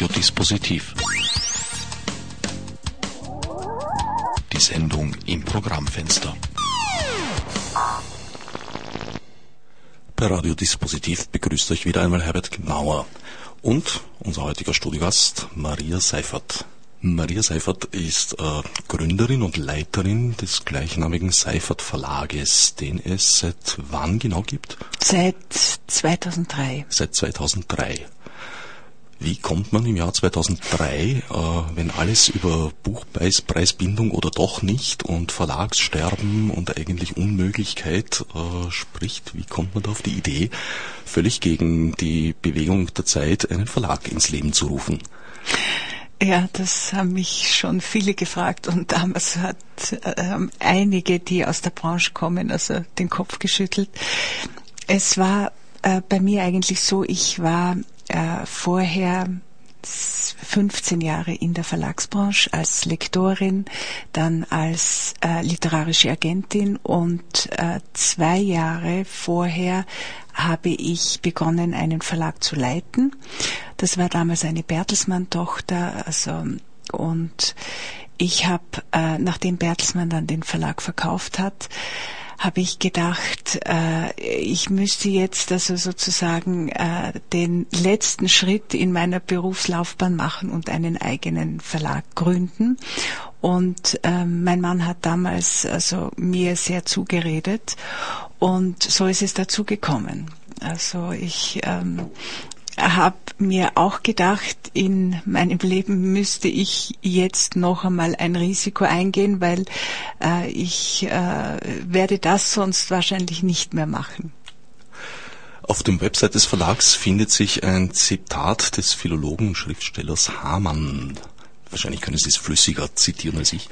Radiodispositiv. Die Sendung im Programmfenster. Bei Radiodispositiv begrüßt euch wieder einmal Herbert Gnauer und unser heutiger Studiogast Maria Seifert. Maria Seifert ist äh, Gründerin und Leiterin des gleichnamigen Seifert Verlages, den es seit wann genau gibt? Seit 2003. Seit 2003. Wie kommt man im Jahr 2003, äh, wenn alles über Buchpreisbindung oder doch nicht und Verlagssterben und eigentlich Unmöglichkeit äh, spricht, wie kommt man da auf die Idee, völlig gegen die Bewegung der Zeit einen Verlag ins Leben zu rufen? Ja, das haben mich schon viele gefragt und damals hat äh, einige, die aus der Branche kommen, also den Kopf geschüttelt. Es war äh, bei mir eigentlich so, ich war äh, vorher 15 Jahre in der Verlagsbranche als Lektorin, dann als äh, literarische Agentin und äh, zwei Jahre vorher habe ich begonnen, einen Verlag zu leiten. Das war damals eine Bertelsmann-Tochter, also und ich habe, äh, nachdem Bertelsmann dann den Verlag verkauft hat, habe ich gedacht, äh, ich müsste jetzt also sozusagen äh, den letzten Schritt in meiner Berufslaufbahn machen und einen eigenen Verlag gründen. Und ähm, mein Mann hat damals also mir sehr zugeredet und so ist es dazu gekommen. Also ich ähm, habe mir auch gedacht, in meinem Leben müsste ich jetzt noch einmal ein Risiko eingehen, weil äh, ich äh, werde das sonst wahrscheinlich nicht mehr machen. Auf dem Website des Verlags findet sich ein Zitat des Philologen Schriftstellers Hamann. Wahrscheinlich können Sie es flüssiger zitieren als ich.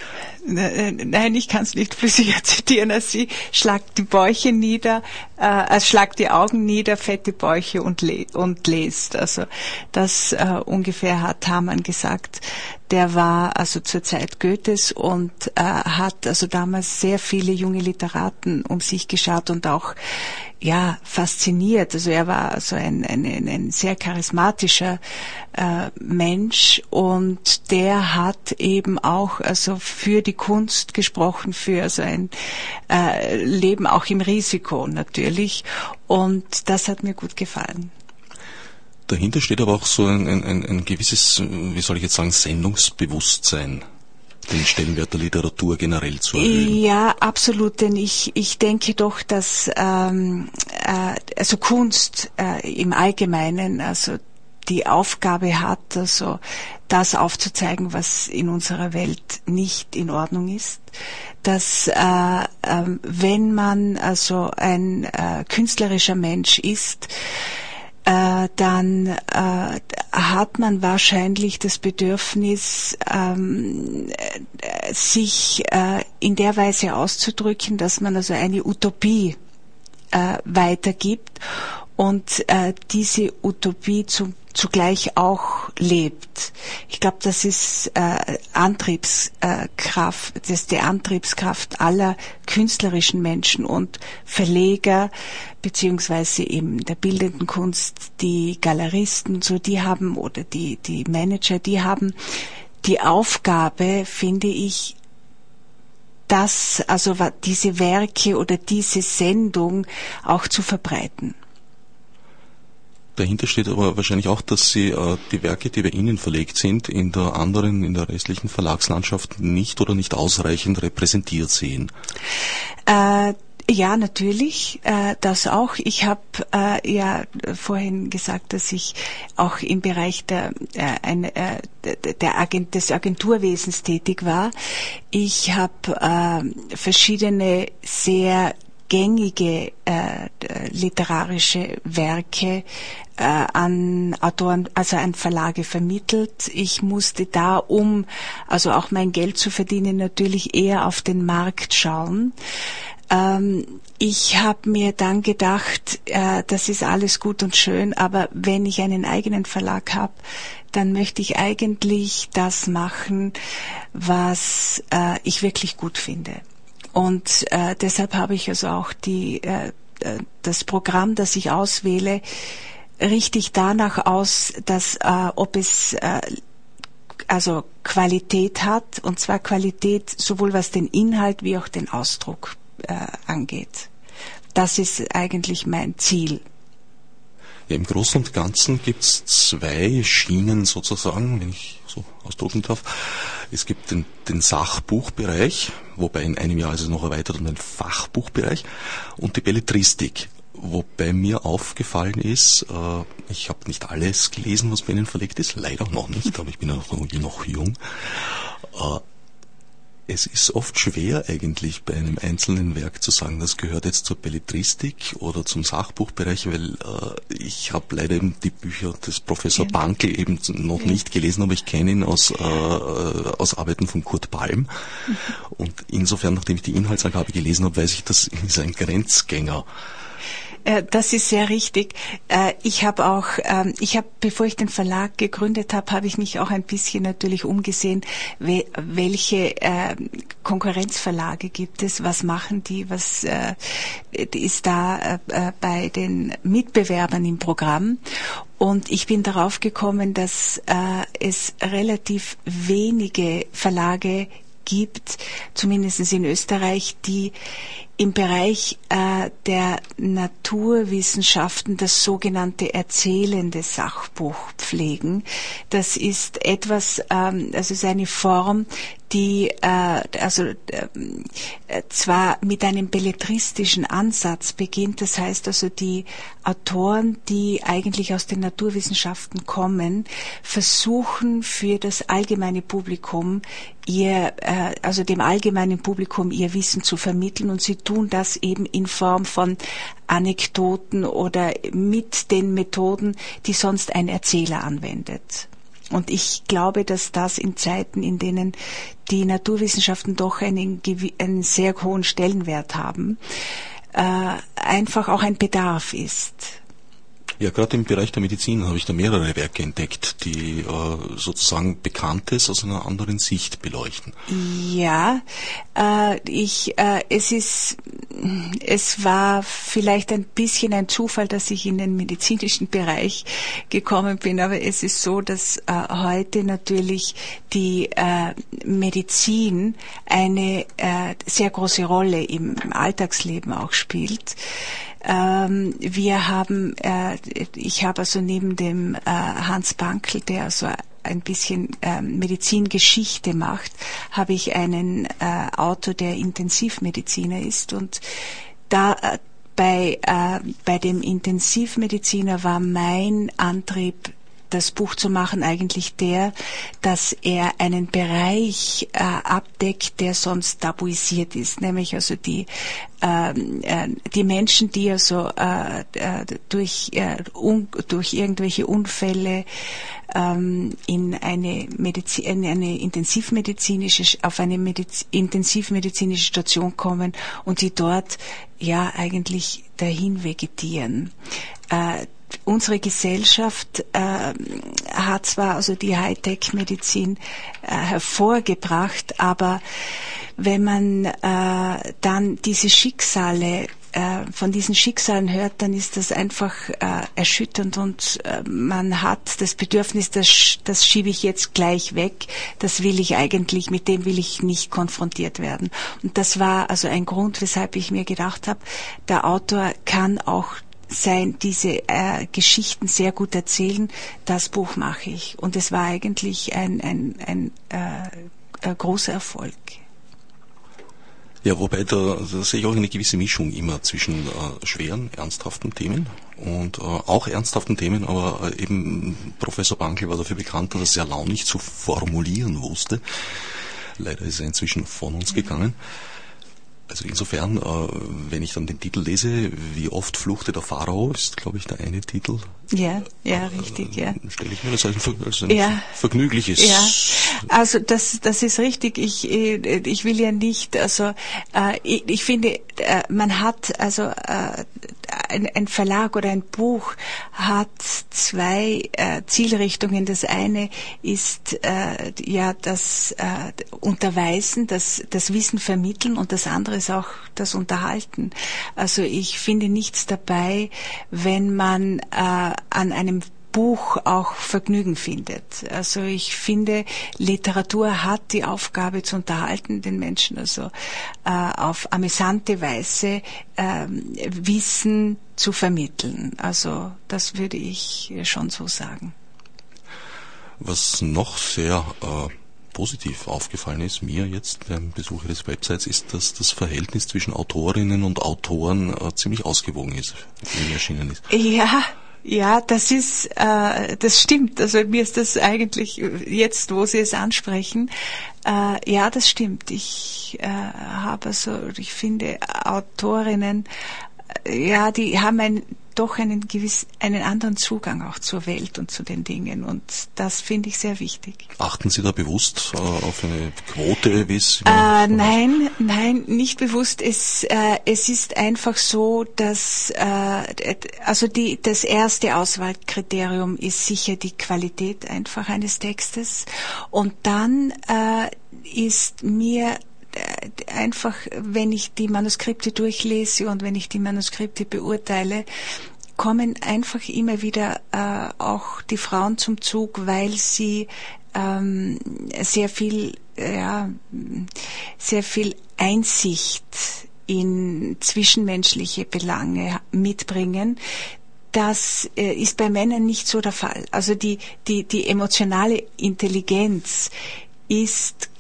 Äh, nein, ich kann es nicht flüssiger zitieren als Sie. Schlagt die Bäuche nieder, äh, also schlagt die Augen nieder, fette Bäuche und, le und lest. Also das äh, ungefähr hat Hamann gesagt. Der war also zur Zeit Goethes und äh, hat also damals sehr viele junge Literaten um sich geschaut und auch ja fasziniert. Also er war also ein, ein, ein sehr charismatischer äh, Mensch und der hat eben auch also für die Kunst gesprochen, für also ein äh, Leben auch im Risiko natürlich und das hat mir gut gefallen. Dahinter steht aber auch so ein, ein, ein gewisses, wie soll ich jetzt sagen, Sendungsbewusstsein den Stellenwert der Literatur generell zu erhöhen. Ja, absolut, denn ich, ich denke doch, dass ähm, äh, also Kunst äh, im Allgemeinen, also die Aufgabe hat, also das aufzuzeigen, was in unserer Welt nicht in Ordnung ist, dass äh, äh, wenn man also ein äh, künstlerischer Mensch ist, äh, dann äh, hat man wahrscheinlich das Bedürfnis, ähm, sich äh, in der Weise auszudrücken, dass man also eine Utopie äh, weitergibt. Und äh, diese Utopie zum zugleich auch lebt. Ich glaube, das ist äh, Antriebskraft, das ist die Antriebskraft aller künstlerischen Menschen und Verleger beziehungsweise eben der bildenden Kunst, die Galeristen, so die haben oder die die Manager, die haben die Aufgabe, finde ich, das, also diese Werke oder diese Sendung auch zu verbreiten. Dahinter steht aber wahrscheinlich auch, dass Sie äh, die Werke, die bei Ihnen verlegt sind, in der anderen, in der restlichen Verlagslandschaft nicht oder nicht ausreichend repräsentiert sehen. Äh, ja, natürlich, äh, das auch. Ich habe äh, ja vorhin gesagt, dass ich auch im Bereich der, äh, ein, äh, der Agent, des Agenturwesens tätig war. Ich habe äh, verschiedene sehr gängige äh, literarische Werke äh, an Autoren, also an Verlage vermittelt. Ich musste da, um also auch mein Geld zu verdienen, natürlich eher auf den Markt schauen. Ähm, ich habe mir dann gedacht, äh, das ist alles gut und schön, aber wenn ich einen eigenen Verlag habe, dann möchte ich eigentlich das machen, was äh, ich wirklich gut finde. Und äh, deshalb habe ich also auch die, äh, äh, das Programm, das ich auswähle, richtig danach aus, dass äh, ob es äh, also Qualität hat, und zwar Qualität sowohl was den Inhalt wie auch den Ausdruck äh, angeht. Das ist eigentlich mein Ziel. Ja, Im Großen und Ganzen gibt es zwei Schienen sozusagen, wenn ich so ausdrücken darf. Es gibt den, den Sachbuchbereich, wobei in einem Jahr ist es noch erweitert um den Fachbuchbereich und die Belletristik. Wobei mir aufgefallen ist, äh, ich habe nicht alles gelesen, was bei Ihnen verlegt ist, leider noch nicht, aber ich bin noch, noch jung. Äh, es ist oft schwer eigentlich bei einem einzelnen Werk zu sagen, das gehört jetzt zur Belletristik oder zum Sachbuchbereich, weil äh, ich habe leider eben die Bücher des Professor ja. Bankel eben noch ja. nicht gelesen, aber ich kenne ihn aus, äh, aus Arbeiten von Kurt Palm. Mhm. Und insofern, nachdem ich die Inhaltsangabe gelesen habe, weiß ich, das ist ein Grenzgänger. Äh, das ist sehr richtig. Äh, ich habe auch, ähm, ich habe, bevor ich den Verlag gegründet habe, habe ich mich auch ein bisschen natürlich umgesehen, welche ähm, Konkurrenzverlage gibt es, was machen die, was äh, ist da bei den Mitbewerbern im Programm. Und ich bin darauf gekommen, dass es relativ wenige Verlage gibt, zumindest in Österreich, die im Bereich äh, der Naturwissenschaften das sogenannte erzählende Sachbuch pflegen. Das ist etwas, ähm, also ist eine Form, die äh, also äh, zwar mit einem belletristischen Ansatz beginnt, das heißt also die Autoren, die eigentlich aus den Naturwissenschaften kommen, versuchen für das allgemeine Publikum ihr äh, also dem allgemeinen Publikum ihr Wissen zu vermitteln und sie tun das eben in Form von Anekdoten oder mit den Methoden, die sonst ein Erzähler anwendet. Und ich glaube, dass das in Zeiten, in denen die Naturwissenschaften doch einen, einen sehr hohen Stellenwert haben, äh, einfach auch ein Bedarf ist. Ja, gerade im Bereich der Medizin habe ich da mehrere Werke entdeckt, die äh, sozusagen Bekanntes aus einer anderen Sicht beleuchten. Ja, äh, ich, äh, es ist, es war vielleicht ein bisschen ein Zufall, dass ich in den medizinischen Bereich gekommen bin, aber es ist so, dass äh, heute natürlich die äh, Medizin eine äh, sehr große Rolle im Alltagsleben auch spielt. Ähm, wir haben, äh, ich habe also neben dem äh, Hans Bankel, der also ein bisschen äh, Medizingeschichte macht, habe ich einen äh, Autor, der Intensivmediziner ist. Und da äh, bei, äh, bei dem Intensivmediziner war mein Antrieb das Buch zu machen eigentlich der, dass er einen Bereich äh, abdeckt, der sonst tabuisiert ist, nämlich also die ähm, äh, die Menschen, die also äh, durch äh, un, durch irgendwelche Unfälle ähm, in eine, Medizin, in eine intensivmedizinische auf eine Mediz, intensivmedizinische Station kommen und die dort ja eigentlich dahin vegetieren. Unsere Gesellschaft äh, hat zwar also die Hightech-Medizin äh, hervorgebracht, aber wenn man äh, dann diese Schicksale äh, von diesen Schicksalen hört, dann ist das einfach äh, erschütternd und äh, man hat das Bedürfnis, das, das schiebe ich jetzt gleich weg, das will ich eigentlich, mit dem will ich nicht konfrontiert werden. Und das war also ein Grund, weshalb ich mir gedacht habe, der Autor kann auch sein, diese äh, Geschichten sehr gut erzählen, das Buch mache ich. Und es war eigentlich ein, ein, ein, äh, ein großer Erfolg. Ja, wobei da, da sehe ich auch eine gewisse Mischung immer zwischen äh, schweren, ernsthaften Themen und äh, auch ernsthaften Themen, aber äh, eben Professor Bankel war dafür bekannt, dass er sehr launig zu formulieren wusste. Leider ist er inzwischen von uns gegangen. Also insofern, äh, wenn ich dann den Titel lese, wie oft fluchte der Pharao, ist glaube ich der eine Titel. Ja, ja, äh, richtig, ja. Stelle ich mir das als ein, als ein ja. vergnügliches. Ja, also das, das ist richtig. Ich, äh, ich will ja nicht, also äh, ich, finde, man hat, also ein, ein Verlag oder ein Buch hat zwei äh, Zielrichtungen. Das eine ist äh, ja das äh, Unterweisen, das, das Wissen vermitteln und das andere ist auch das Unterhalten. Also ich finde nichts dabei, wenn man äh, an einem Buch auch Vergnügen findet. Also ich finde, Literatur hat die Aufgabe zu unterhalten, den Menschen also äh, auf amüsante Weise äh, Wissen zu vermitteln. Also das würde ich schon so sagen. Was noch sehr äh, positiv aufgefallen ist mir jetzt beim Besuch des Websites, ist, dass das Verhältnis zwischen Autorinnen und Autoren äh, ziemlich ausgewogen ist, wie erschienen ist. Ja, ja, das ist, äh, das stimmt. Also mir ist das eigentlich jetzt, wo Sie es ansprechen, äh, ja, das stimmt. Ich äh, habe so, ich finde Autorinnen, äh, ja, die haben ein doch einen gewiss, einen anderen Zugang auch zur Welt und zu den Dingen. Und das finde ich sehr wichtig. Achten Sie da bewusst äh, auf eine Quote, wie es? Äh, nein, nein, nicht bewusst. Es, äh, es ist einfach so, dass äh, also die, das erste Auswahlkriterium ist sicher die Qualität einfach eines Textes. Und dann äh, ist mir einfach, wenn ich die Manuskripte durchlese und wenn ich die Manuskripte beurteile, kommen einfach immer wieder äh, auch die Frauen zum Zug, weil sie ähm, sehr viel, ja, sehr viel Einsicht in zwischenmenschliche Belange mitbringen. Das äh, ist bei Männern nicht so der Fall. Also die, die, die emotionale Intelligenz ist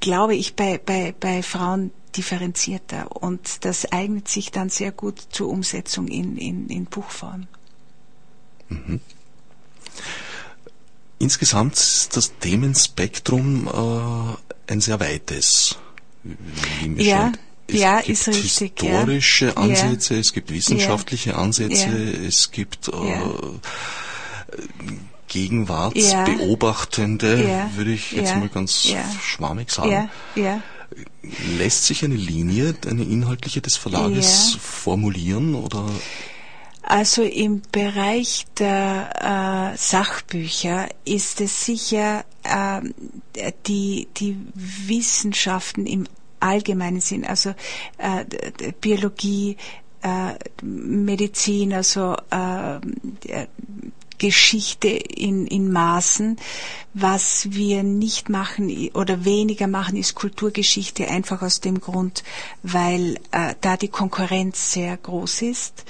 glaube ich, bei, bei, bei Frauen differenzierter und das eignet sich dann sehr gut zur Umsetzung in, in, in Buchform. Mhm. Insgesamt ist das Themenspektrum äh, ein sehr weites. ja, es ja, ist richtig. Historische ja. Ansätze, ja. es gibt wissenschaftliche. Ansätze, es gibt äh, Gegenwartsbeobachtende, ja. würde ich jetzt mal ganz schwammig sagen. Lässt sich eine Linie, eine inhaltliche des Verlages formulieren oder? Also im Bereich der äh, Sachbücher ist es sicher äh, die, die Wissenschaften im allgemeinen Sinn, also äh, Biologie, äh, Medizin, also äh, Geschichte in, in Maßen. Was wir nicht machen oder weniger machen, ist Kulturgeschichte, einfach aus dem Grund, weil äh, da die Konkurrenz sehr groß ist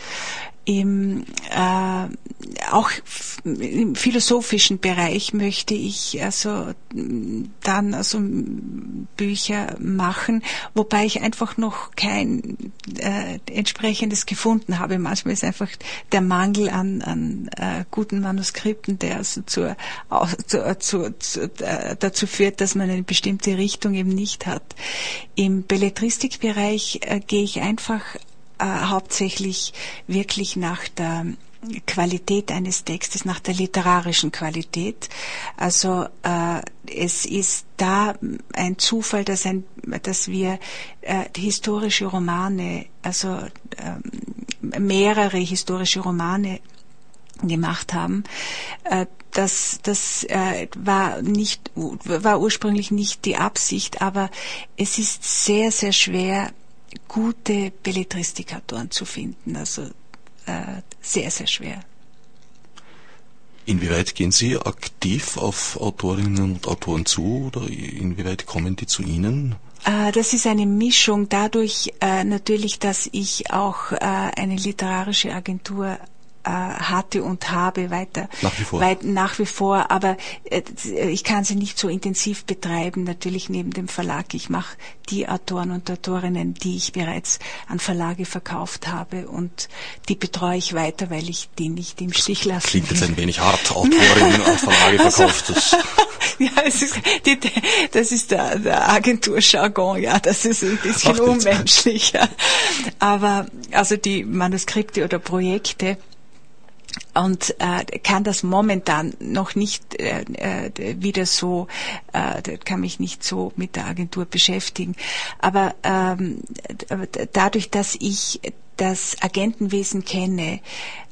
im, äh, auch im philosophischen Bereich möchte ich also dann also Bücher machen, wobei ich einfach noch kein äh, entsprechendes gefunden habe. Manchmal ist einfach der Mangel an, an äh, guten Manuskripten, der also zur, zu, zu, zu, äh, dazu führt, dass man eine bestimmte Richtung eben nicht hat. Im Belletristikbereich äh, gehe ich einfach äh, hauptsächlich wirklich nach der Qualität eines Textes, nach der literarischen Qualität. Also äh, es ist da ein Zufall, dass, ein, dass wir äh, historische Romane, also äh, mehrere historische Romane gemacht haben. Äh, das, das äh, war nicht war ursprünglich nicht die Absicht, aber es ist sehr sehr schwer gute Belletristikatoren zu finden. Also äh, sehr, sehr schwer. Inwieweit gehen Sie aktiv auf Autorinnen und Autoren zu oder inwieweit kommen die zu Ihnen? Äh, das ist eine Mischung dadurch äh, natürlich, dass ich auch äh, eine literarische Agentur hatte und habe weiter nach wie vor, weit, nach wie vor aber äh, ich kann sie nicht so intensiv betreiben natürlich neben dem Verlag ich mache die Autoren und Autorinnen die ich bereits an Verlage verkauft habe und die betreue ich weiter weil ich die nicht im Stich lasse klingt jetzt ein wenig hart Autorinnen an Verlage also, verkauft das ja, es ist, die, das ist der, der Agenturjargon, ja, das ist ein bisschen unmenschlich. Ja. Aber also die Manuskripte oder Projekte, und äh, kann das momentan noch nicht äh, äh, wieder so, äh, kann mich nicht so mit der Agentur beschäftigen. Aber ähm, dadurch, dass ich das Agentenwesen kenne,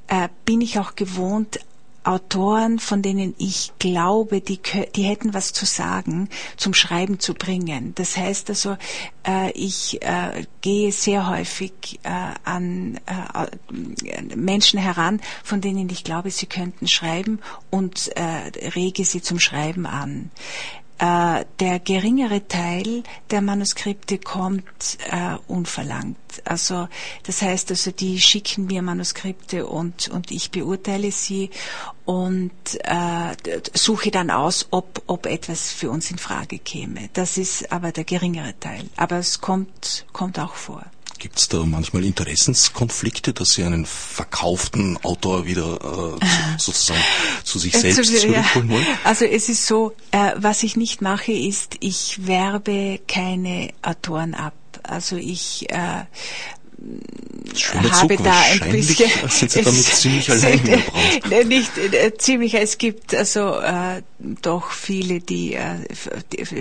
äh, bin ich auch gewohnt, Autoren, von denen ich glaube, die, die hätten was zu sagen, zum Schreiben zu bringen. Das heißt also, äh, ich äh, gehe sehr häufig äh, an äh, Menschen heran, von denen ich glaube, sie könnten schreiben und äh, rege sie zum Schreiben an. Äh, der geringere Teil der Manuskripte kommt äh, unverlangt. Also das heißt also, die schicken mir Manuskripte und und ich beurteile sie und äh, suche dann aus, ob ob etwas für uns in Frage käme. Das ist aber der geringere Teil. Aber es kommt kommt auch vor. Gibt es da manchmal Interessenskonflikte, dass Sie einen verkauften Autor wieder äh, sozusagen zu sich selbst zurückholen wollen? Also es ist so, äh, was ich nicht mache, ist, ich werbe keine Autoren ab. Also ich äh, Schöner habe Zug, da ein bisschen. Sind Sie damit ziemlich allein in der Nicht äh, ziemlich. Es gibt also äh, doch viele, die, äh,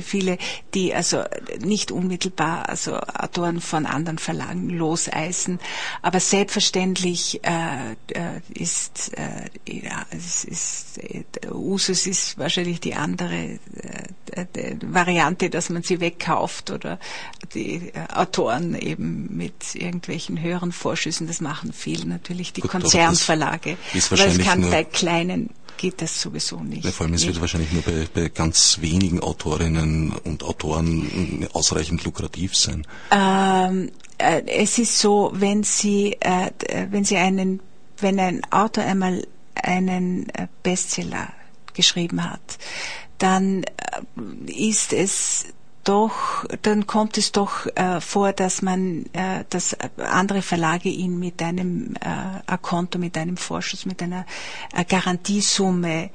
viele, die also nicht unmittelbar also Autoren von anderen Verlagen loseisen. Aber selbstverständlich äh, äh ist äh, ja, es ist äh, Usus ist wahrscheinlich die andere äh, Variante, dass man sie wegkauft oder die äh, Autoren eben mit irgendwelchen höheren Vorschüssen. Das machen viel natürlich die Gut, Konzernverlage. Ist wahrscheinlich aber es kann bei kleinen geht das sowieso nicht. Ja, vor allem, es wird wahrscheinlich nur bei, bei, ganz wenigen Autorinnen und Autoren ausreichend lukrativ sein. Ähm, äh, es ist so, wenn Sie, äh, wenn Sie einen, wenn ein Autor einmal einen äh, Bestseller geschrieben hat, dann äh, ist es doch, dann kommt es doch äh, vor, dass man, äh, dass andere Verlage ihn mit einem äh, Konto, mit einem Vorschuss, mit einer äh, Garantiesumme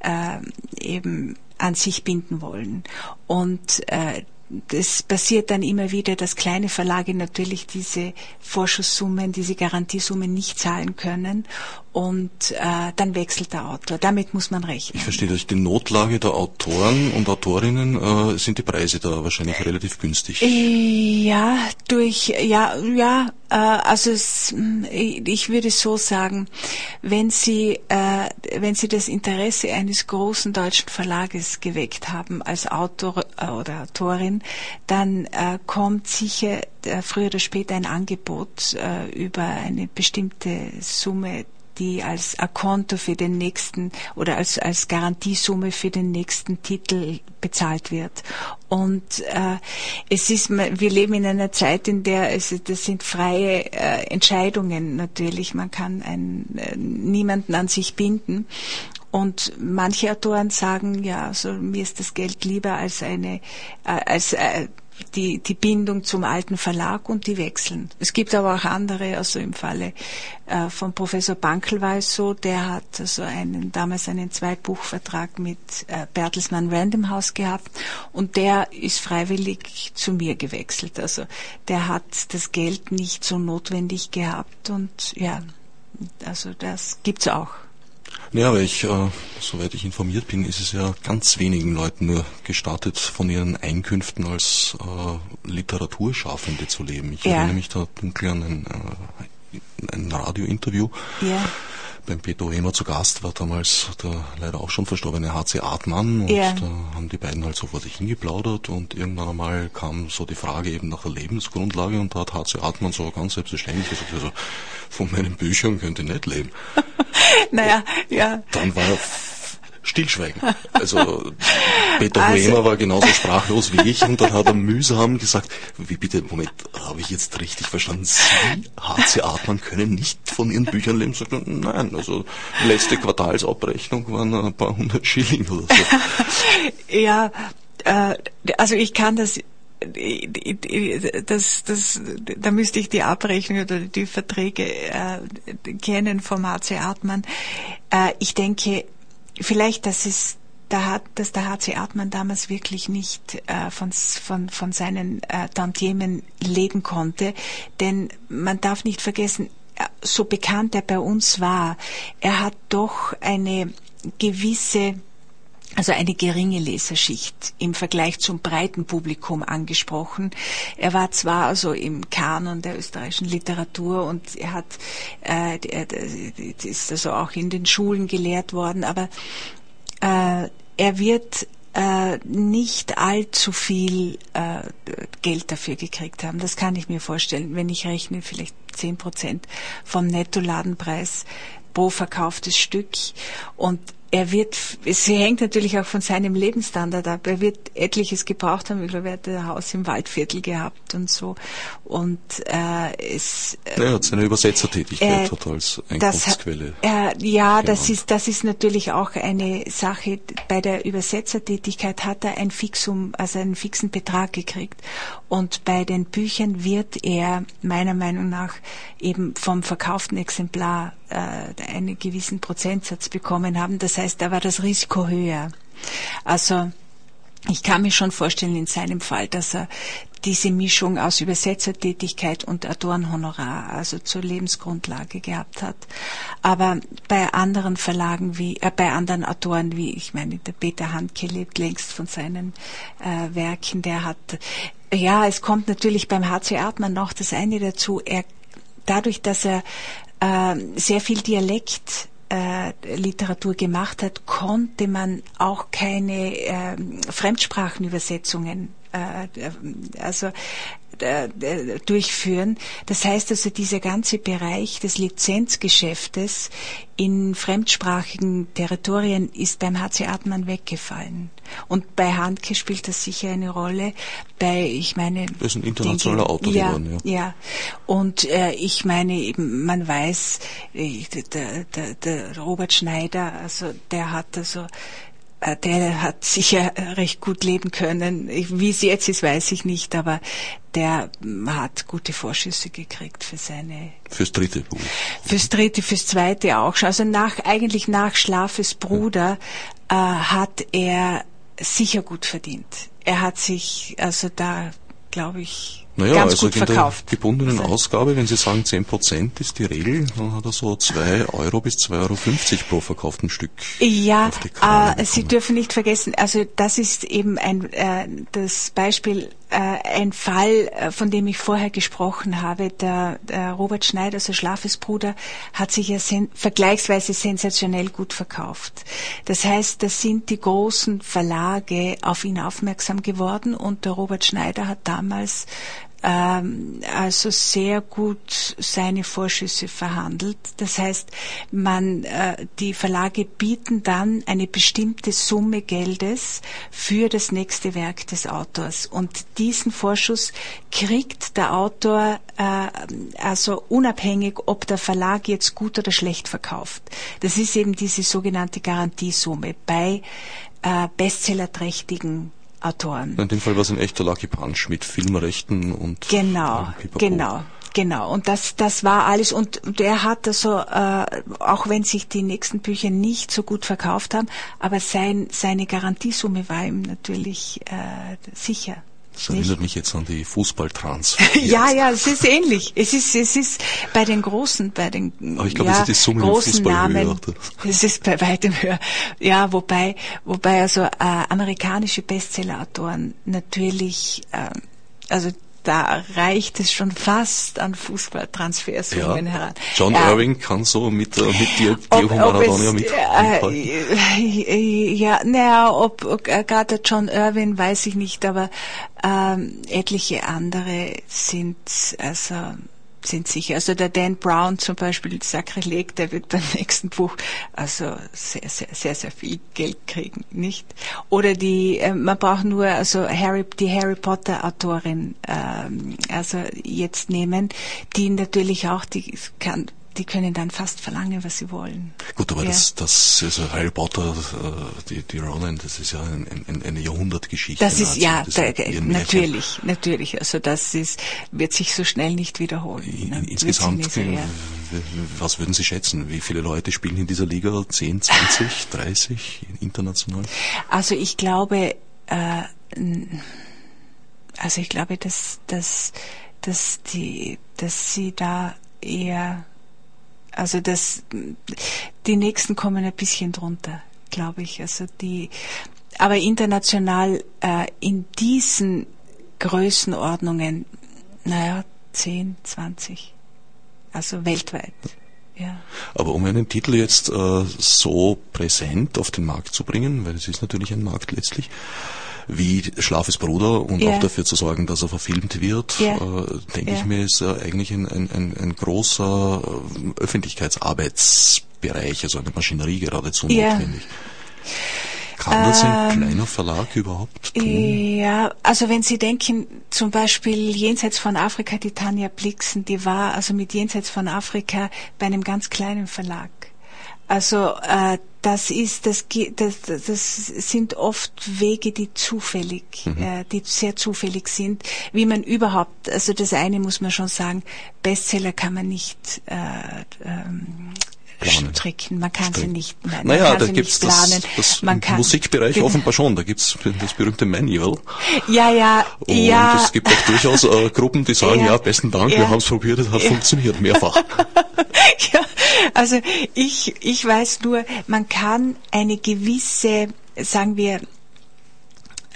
äh, eben an sich binden wollen. Und äh, das passiert dann immer wieder, dass kleine Verlage natürlich diese Vorschusssummen, diese Garantiesummen nicht zahlen können und äh, dann wechselt der Autor. Damit muss man rechnen. Ich verstehe, dass die Notlage der Autoren und Autorinnen äh, sind die Preise da wahrscheinlich relativ günstig. Ja, durch ja ja äh, also es, ich würde so sagen, wenn Sie äh, wenn Sie das Interesse eines großen deutschen Verlages geweckt haben als Autor äh, oder Autorin, dann äh, kommt sicher äh, früher oder später ein Angebot äh, über eine bestimmte Summe die als Akonto für den nächsten oder als, als Garantiesumme für den nächsten Titel bezahlt wird. Und äh, es ist, wir leben in einer Zeit, in der es, das sind freie äh, Entscheidungen natürlich. Man kann einen, äh, niemanden an sich binden. Und manche Autoren sagen, ja, also mir ist das Geld lieber als eine, äh, als äh, die, die Bindung zum alten Verlag und die wechseln. Es gibt aber auch andere, also im Falle äh, von Professor Bankel war es so, der hat also einen, damals einen Zweibuchvertrag mit äh, Bertelsmann Random House gehabt und der ist freiwillig zu mir gewechselt. Also der hat das Geld nicht so notwendig gehabt und ja, also das gibt's auch. Ja, aber ich, äh, soweit ich informiert bin, ist es ja ganz wenigen Leuten nur gestartet, von ihren Einkünften als äh, Literaturschaffende zu leben. Ich ja. erinnere mich da dunkel an ein, äh, ein Radiointerview. Ja beim Peter Hemer zu Gast war damals der leider auch schon verstorbene HC Artmann und ja. da haben die beiden halt so vor sich hingeplaudert und irgendwann einmal kam so die Frage eben nach der Lebensgrundlage und da hat HC Artmann so ganz selbstverständlich gesagt, also von meinen Büchern könnte ich nicht leben. naja, ja. Dann war Stillschweigen. Also Peter also, Huemer war genauso sprachlos wie ich und dann hat er mühsam gesagt, wie bitte, Moment, habe ich jetzt richtig verstanden? Sie, HC Atman, können nicht von Ihren Büchern leben? Sagt nein, also letzte Quartalsabrechnung waren ein paar hundert Schilling oder so. ja, äh, also ich kann das das, das, da müsste ich die Abrechnung oder die Verträge äh, kennen vom HC Artmann. Äh, ich denke, vielleicht, dass es da hat, dass der HC Artmann damals wirklich nicht äh, von, von, von seinen äh, Tantiemen leben konnte. Denn man darf nicht vergessen, äh, so bekannt er bei uns war, er hat doch eine gewisse also eine geringe Leserschicht im Vergleich zum breiten Publikum angesprochen. Er war zwar also im Kanon der österreichischen Literatur und er hat äh, ist also auch in den Schulen gelehrt worden, aber äh, er wird äh, nicht allzu viel äh, Geld dafür gekriegt haben. Das kann ich mir vorstellen, wenn ich rechne, vielleicht zehn Prozent vom Nettoladenpreis pro verkauftes Stück. Und er wird, es hängt natürlich auch von seinem Lebensstandard ab. Er wird etliches gebraucht haben. Ich glaube, er hat ein Haus im Waldviertel gehabt und so. Und äh, es. Äh, er hat seine Übersetzertätigkeit äh, hat als Einkunftsquelle. Das, äh, ja, das ist das ist natürlich auch eine Sache. Bei der Übersetzertätigkeit hat er ein Fixum, also einen fixen Betrag gekriegt. Und bei den Büchern wird er meiner Meinung nach eben vom verkauften Exemplar äh, einen gewissen Prozentsatz bekommen haben. Das heißt, da war das Risiko höher. Also ich kann mir schon vorstellen in seinem Fall, dass er diese Mischung aus Übersetzertätigkeit und Autorenhonorar, also zur Lebensgrundlage gehabt hat. Aber bei anderen Verlagen wie, äh, bei anderen Autoren wie, ich meine, der Peter Handke lebt längst von seinen äh, Werken, der hat, ja, es kommt natürlich beim H.C. Artmann noch das eine dazu, er, dadurch, dass er äh, sehr viel Dialekt äh, Literatur gemacht hat, konnte man auch keine äh, Fremdsprachenübersetzungen also äh, durchführen. Das heißt also, dieser ganze Bereich des Lizenzgeschäftes in fremdsprachigen Territorien ist beim HC Artmann weggefallen. Und bei Handke spielt das sicher eine Rolle. Bei, ich meine, das ist ein internationaler denke, Autor ja, geworden, ja. ja. Und äh, ich meine, man weiß, äh, der, der, der Robert Schneider, also der hat also äh, der hat sicher recht gut leben können. Wie es jetzt ist, weiß ich nicht, aber der hat gute Vorschüsse gekriegt für seine. Fürs dritte Buch. Fürs dritte, fürs zweite auch schon. Also nach, eigentlich nach Schlafes Bruder äh, hat er sicher gut verdient. Er hat sich also da, glaube ich, naja, ganz also gut in verkauft. der gebundenen. Ausgabe, wenn Sie sagen 10% ist die Regel, dann hat er so 2 Euro bis 2,50 Euro pro verkauften Stück. Ja, äh, Sie dürfen nicht vergessen, also das ist eben ein, äh, das Beispiel, äh, ein Fall, äh, von dem ich vorher gesprochen habe. Der, der Robert Schneider, also Schlafes Bruder, hat sich ja sen vergleichsweise sensationell gut verkauft. Das heißt, da sind die großen Verlage auf ihn aufmerksam geworden und der Robert Schneider hat damals also sehr gut seine Vorschüsse verhandelt. Das heißt, man, äh, die Verlage bieten dann eine bestimmte Summe Geldes für das nächste Werk des Autors. Und diesen Vorschuss kriegt der Autor äh, also unabhängig, ob der Verlag jetzt gut oder schlecht verkauft. Das ist eben diese sogenannte Garantiesumme bei äh, bestsellerträchtigen Autoren. In dem Fall war es ein echter Lucky Punch mit Filmrechten und genau, genau. Genau, und das, das war alles. Und, und er hat also, äh, auch wenn sich die nächsten Bücher nicht so gut verkauft haben, aber sein, seine Garantiesumme war ihm natürlich äh, sicher. Das erinnert mich jetzt an die Fußballtrans. ja, ja, es ist ähnlich. Es ist, es ist bei den großen, bei den Aber ich glaube, ja, es ist die Summe großen Namen. Es ist bei weitem höher. Ja, wobei, wobei also äh, amerikanische Bestsellerautoren natürlich, äh, also da reicht es schon fast an Fußballtransfersummen ja. heran. John ja. Irving kann so mit, äh, mit dir, Diego Maradona mit, äh, Ja, naja, ob, ob äh, gerade John Irving weiß ich nicht, aber ähm, etliche andere sind also sind sicher. Also der Dan Brown zum Beispiel, Sakrileg, der wird beim nächsten Buch also sehr, sehr, sehr, sehr viel Geld kriegen, nicht? Oder die, äh, man braucht nur also Harry, die Harry Potter Autorin ähm, also jetzt nehmen, die natürlich auch, die kann die können dann fast verlangen, was sie wollen. Gut, aber ja. das, das, also Harry Potter, äh, die, die Roland, das ist ja ein, ein, eine Jahrhundertgeschichte. Das ist, ja, das da, natürlich, natürlich. Also das ist, wird sich so schnell nicht wiederholen. Ne? Insgesamt, so, ja. was würden Sie schätzen? Wie viele Leute spielen in dieser Liga? 10, 20, 30 international? Also ich glaube, äh, also ich glaube, dass, dass, dass die, dass sie da eher also das, die nächsten kommen ein bisschen drunter, glaube ich. Also die, aber international äh, in diesen Größenordnungen, naja, 10, 20. Also weltweit. Ja. Aber um einen Titel jetzt äh, so präsent auf den Markt zu bringen, weil es ist natürlich ein Markt letztlich, wie Schlafes Bruder und ja. auch dafür zu sorgen, dass er verfilmt wird, ja. äh, denke ja. ich mir, ist äh, eigentlich ein, ein, ein, ein großer äh, Öffentlichkeitsarbeitsbereich, also eine Maschinerie geradezu notwendig. Kann das ein ähm, kleiner Verlag überhaupt tun? Ja, also wenn Sie denken, zum Beispiel Jenseits von Afrika, die Tanja Blixen, die war also mit Jenseits von Afrika bei einem ganz kleinen Verlag. Also äh, das ist, das, das, das sind oft Wege, die zufällig, mhm. äh, die sehr zufällig sind, wie man überhaupt, also das eine muss man schon sagen, Bestseller kann man nicht äh, ähm, planen. stricken. Man kann Strick. sie nicht, nein, naja, da gibt's das, das man kann, Musikbereich genau. offenbar schon. Da gibt's das berühmte Manual. Ja, ja, Und ja. es gibt auch durchaus äh, Gruppen, die sagen, ja, ja besten Dank, ja. wir haben es probiert, es hat ja. funktioniert, mehrfach. ja, also ich, ich weiß nur, man kann eine gewisse, sagen wir,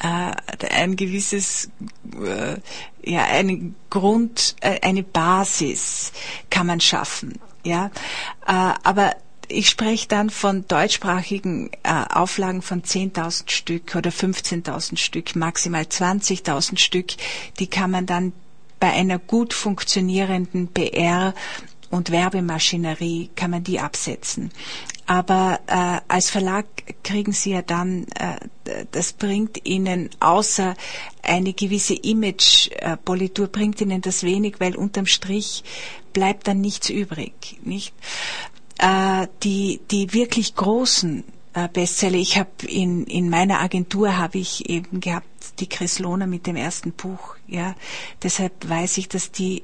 äh, ein gewisses, äh, ja, einen Grund, äh, eine Basis kann man schaffen. Ja, äh, aber ich spreche dann von deutschsprachigen äh, Auflagen von 10.000 Stück oder 15.000 Stück, maximal 20.000 Stück. Die kann man dann bei einer gut funktionierenden PR und Werbemaschinerie kann man die absetzen. Aber äh, als Verlag kriegen Sie ja dann, äh, das bringt Ihnen außer eine gewisse Image-Politur, bringt Ihnen das wenig, weil unterm Strich bleibt dann nichts übrig. Nicht? Äh, die, die wirklich großen äh, Bestseller, ich habe in, in meiner Agentur habe ich eben gehabt die Kreslona mit dem ersten Buch. Ja, deshalb weiß ich, dass die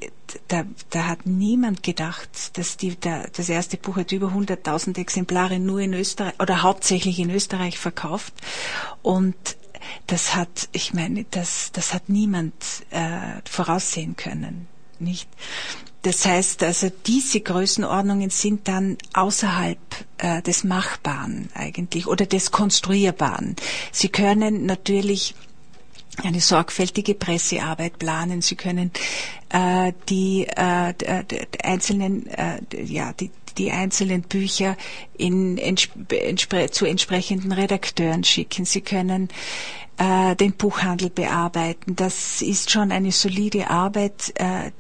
da, da hat niemand gedacht, dass die, da, das erste Buch hat über 100.000 Exemplare nur in Österreich oder hauptsächlich in Österreich verkauft und das hat, ich meine, das, das hat niemand äh, voraussehen können, nicht? Das heißt, also diese Größenordnungen sind dann außerhalb äh, des Machbaren eigentlich oder des Konstruierbaren. Sie können natürlich eine sorgfältige Pressearbeit planen. Sie können äh, die, äh, die einzelnen, äh, ja, die, die einzelnen Bücher in, entspre zu entsprechenden Redakteuren schicken. Sie können äh, den Buchhandel bearbeiten. Das ist schon eine solide Arbeit. Äh,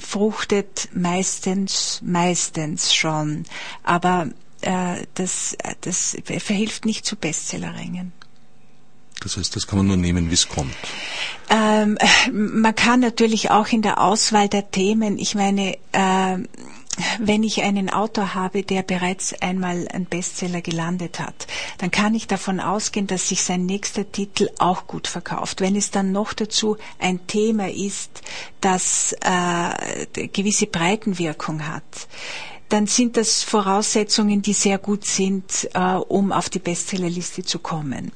fruchtet meistens, meistens schon. Aber äh, das, das verhilft nicht zu Bestsellerrängen. Das heißt, das kann man nur nehmen, wie es kommt. Ähm, man kann natürlich auch in der Auswahl der Themen, ich meine, äh, wenn ich einen Autor habe, der bereits einmal ein Bestseller gelandet hat, dann kann ich davon ausgehen, dass sich sein nächster Titel auch gut verkauft. Wenn es dann noch dazu ein Thema ist, das äh, gewisse Breitenwirkung hat, dann sind das Voraussetzungen, die sehr gut sind, äh, um auf die Bestsellerliste zu kommen.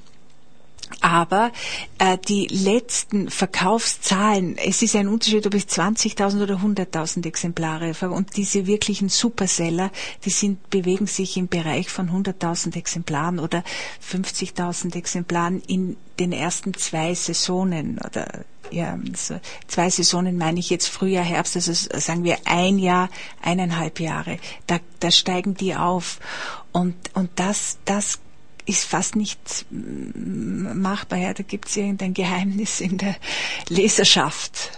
Aber äh, die letzten Verkaufszahlen, es ist ein Unterschied, ob es 20.000 oder 100.000 Exemplare und diese wirklichen Superseller, die sind, bewegen sich im Bereich von 100.000 Exemplaren oder 50.000 Exemplaren in den ersten zwei Saisonen oder ja, also zwei Saisonen meine ich jetzt Frühjahr, Herbst, also sagen wir ein Jahr, eineinhalb Jahre. Da, da steigen die auf. Und, und das, das ist fast nicht machbar. Ja, da gibt es irgendein Geheimnis in der Leserschaft.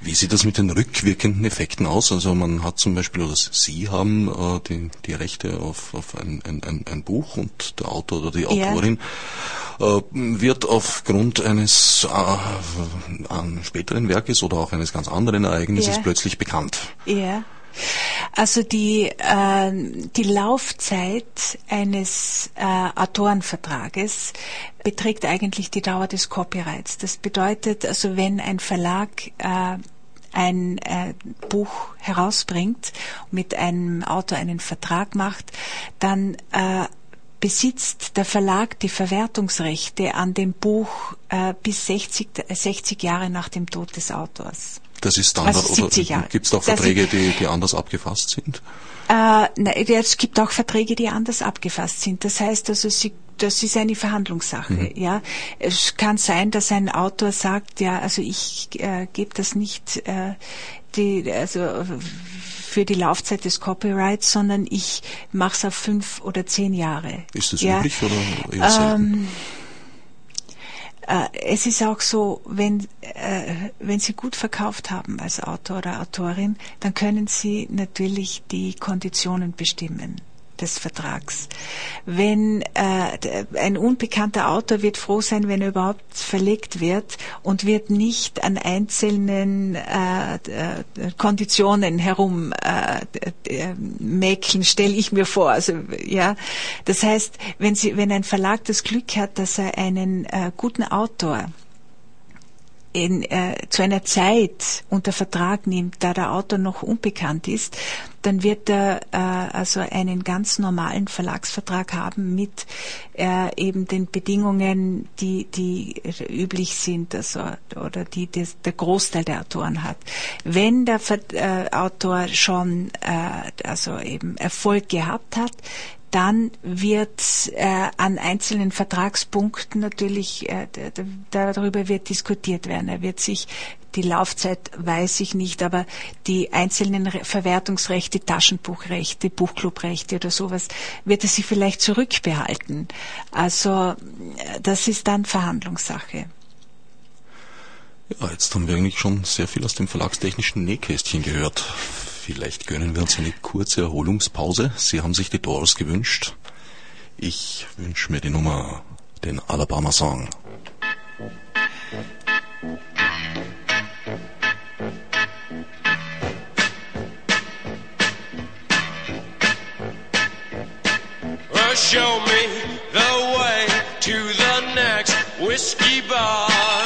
Wie sieht das mit den rückwirkenden Effekten aus? Also man hat zum Beispiel, oder Sie haben äh, die, die Rechte auf, auf ein, ein, ein, Buch und der Autor oder die Autorin ja. äh, wird aufgrund eines äh, späteren Werkes oder auch eines ganz anderen Ereignisses ja. plötzlich bekannt. Ja. Also die, äh, die Laufzeit eines äh, Autorenvertrages beträgt eigentlich die Dauer des Copyrights. Das bedeutet, also wenn ein Verlag äh, ein äh, Buch herausbringt, mit einem Autor einen Vertrag macht, dann äh, besitzt der Verlag die Verwertungsrechte an dem Buch äh, bis 60, 60 Jahre nach dem Tod des Autors. Das ist Standard also 70 Jahre. Gibt es auch Verträge, die, die anders abgefasst sind? Äh, nein, es gibt auch Verträge, die anders abgefasst sind. Das heißt also, sie das ist eine Verhandlungssache. Mhm. Ja, es kann sein, dass ein Autor sagt, ja, also ich äh, gebe das nicht äh, die, also für die Laufzeit des Copyrights, sondern ich mache es auf fünf oder zehn Jahre. Ist das ja. üblich oder eher selten? Ähm, äh, es ist auch so, wenn, äh, wenn Sie gut verkauft haben als Autor oder Autorin, dann können Sie natürlich die Konditionen bestimmen des Vertrags. Wenn äh, ein unbekannter Autor wird froh sein, wenn er überhaupt verlegt wird und wird nicht an einzelnen äh, äh Konditionen herum äh, äh, mäkeln, stelle ich mir vor. Also ja, das heißt, wenn Sie, wenn ein Verlag das Glück hat, dass er einen äh, guten Autor in, äh, zu einer Zeit unter Vertrag nimmt, da der Autor noch unbekannt ist, dann wird er äh, also einen ganz normalen Verlagsvertrag haben mit äh, eben den Bedingungen, die, die üblich sind, also oder die des, der Großteil der Autoren hat. Wenn der äh, Autor schon äh, also eben Erfolg gehabt hat, dann wird äh, an einzelnen Vertragspunkten natürlich äh, darüber wird diskutiert werden. Er wird sich die Laufzeit weiß ich nicht, aber die einzelnen Verwertungsrechte, Taschenbuchrechte, Buchclubrechte oder sowas, wird er sich vielleicht zurückbehalten. Also das ist dann Verhandlungssache. Ja, jetzt haben wir eigentlich schon sehr viel aus dem verlagstechnischen Nähkästchen gehört. Vielleicht gönnen wir uns eine kurze Erholungspause. Sie haben sich die Doors gewünscht. Ich wünsche mir die Nummer, den Alabama Song. show me the way to the next whiskey bar.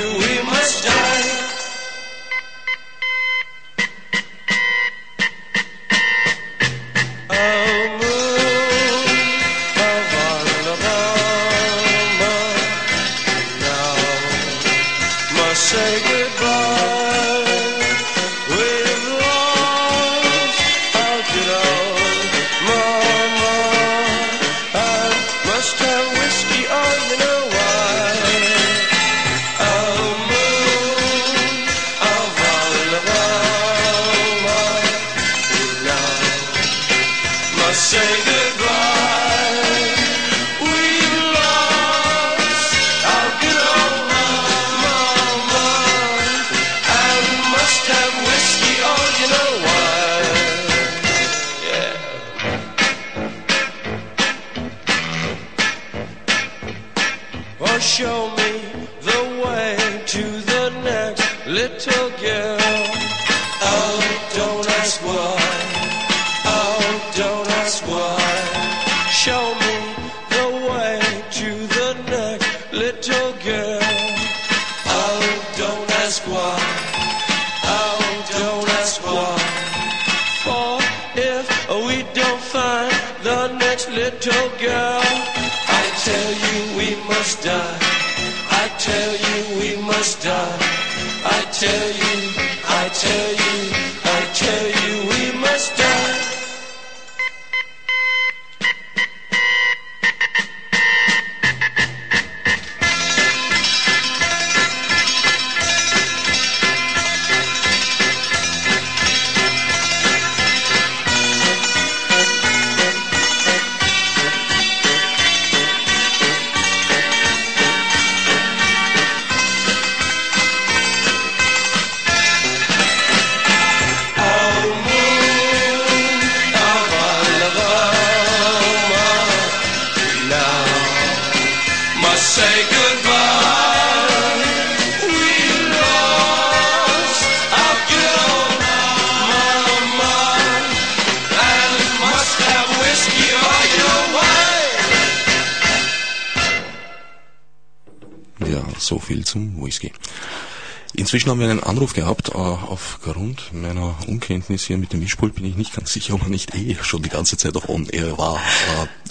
Inzwischen haben wir einen Anruf gehabt. Äh, aufgrund meiner Unkenntnis hier mit dem Mischpult bin ich nicht ganz sicher, ob er nicht eh schon die ganze Zeit auf On Air war.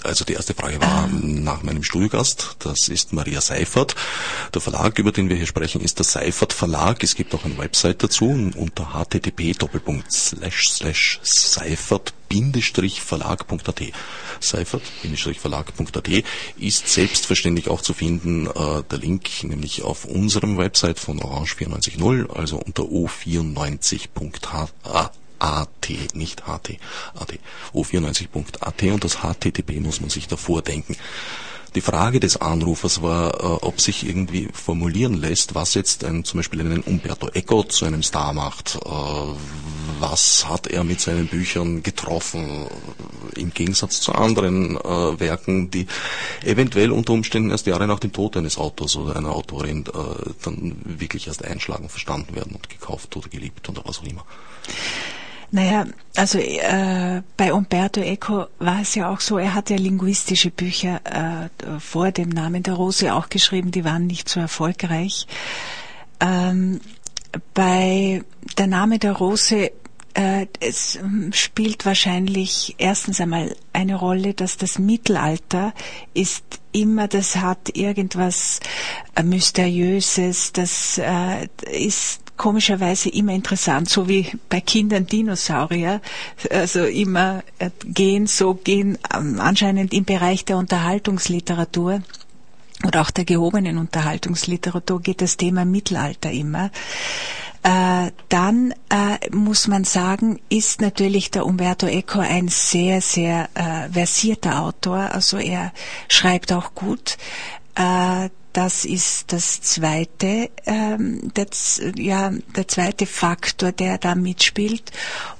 Also die erste Frage war nach meinem Studiogast. Das ist Maria Seifert. Der Verlag, über den wir hier sprechen, ist der Seifert Verlag. Es gibt auch eine Website dazu unter http seifert verlag.at. Seifert-verlag.at ist selbstverständlich auch zu finden, äh, der Link nämlich auf unserem Website von Orange 94.0, also unter o94.at. AT, nicht HT, AT, O94.at und das HTTP muss man sich davor denken. Die Frage des Anrufers war, äh, ob sich irgendwie formulieren lässt, was jetzt ein, zum Beispiel einen Umberto Eco zu einem Star macht. Äh, was hat er mit seinen Büchern getroffen, im Gegensatz zu anderen äh, Werken, die eventuell unter Umständen erst Jahre nach dem Tod eines Autors oder einer Autorin dann wirklich erst einschlagen, verstanden werden und gekauft oder geliebt oder was auch immer. Naja, also äh, bei Umberto Eco war es ja auch so, er hat ja linguistische Bücher äh, vor dem Namen der Rose auch geschrieben, die waren nicht so erfolgreich. Ähm, bei der Name der Rose äh, es spielt wahrscheinlich erstens einmal eine Rolle, dass das Mittelalter ist immer, das hat irgendwas äh, Mysteriöses, das äh, ist komischerweise immer interessant, so wie bei Kindern Dinosaurier, also immer äh, gehen, so gehen ähm, anscheinend im Bereich der Unterhaltungsliteratur oder auch der gehobenen Unterhaltungsliteratur geht das Thema Mittelalter immer. Äh, dann äh, muss man sagen, ist natürlich der Umberto Eco ein sehr, sehr versierter Autor. Also er schreibt auch gut. Das ist das zweite, ähm, der, ja, der zweite Faktor, der da mitspielt.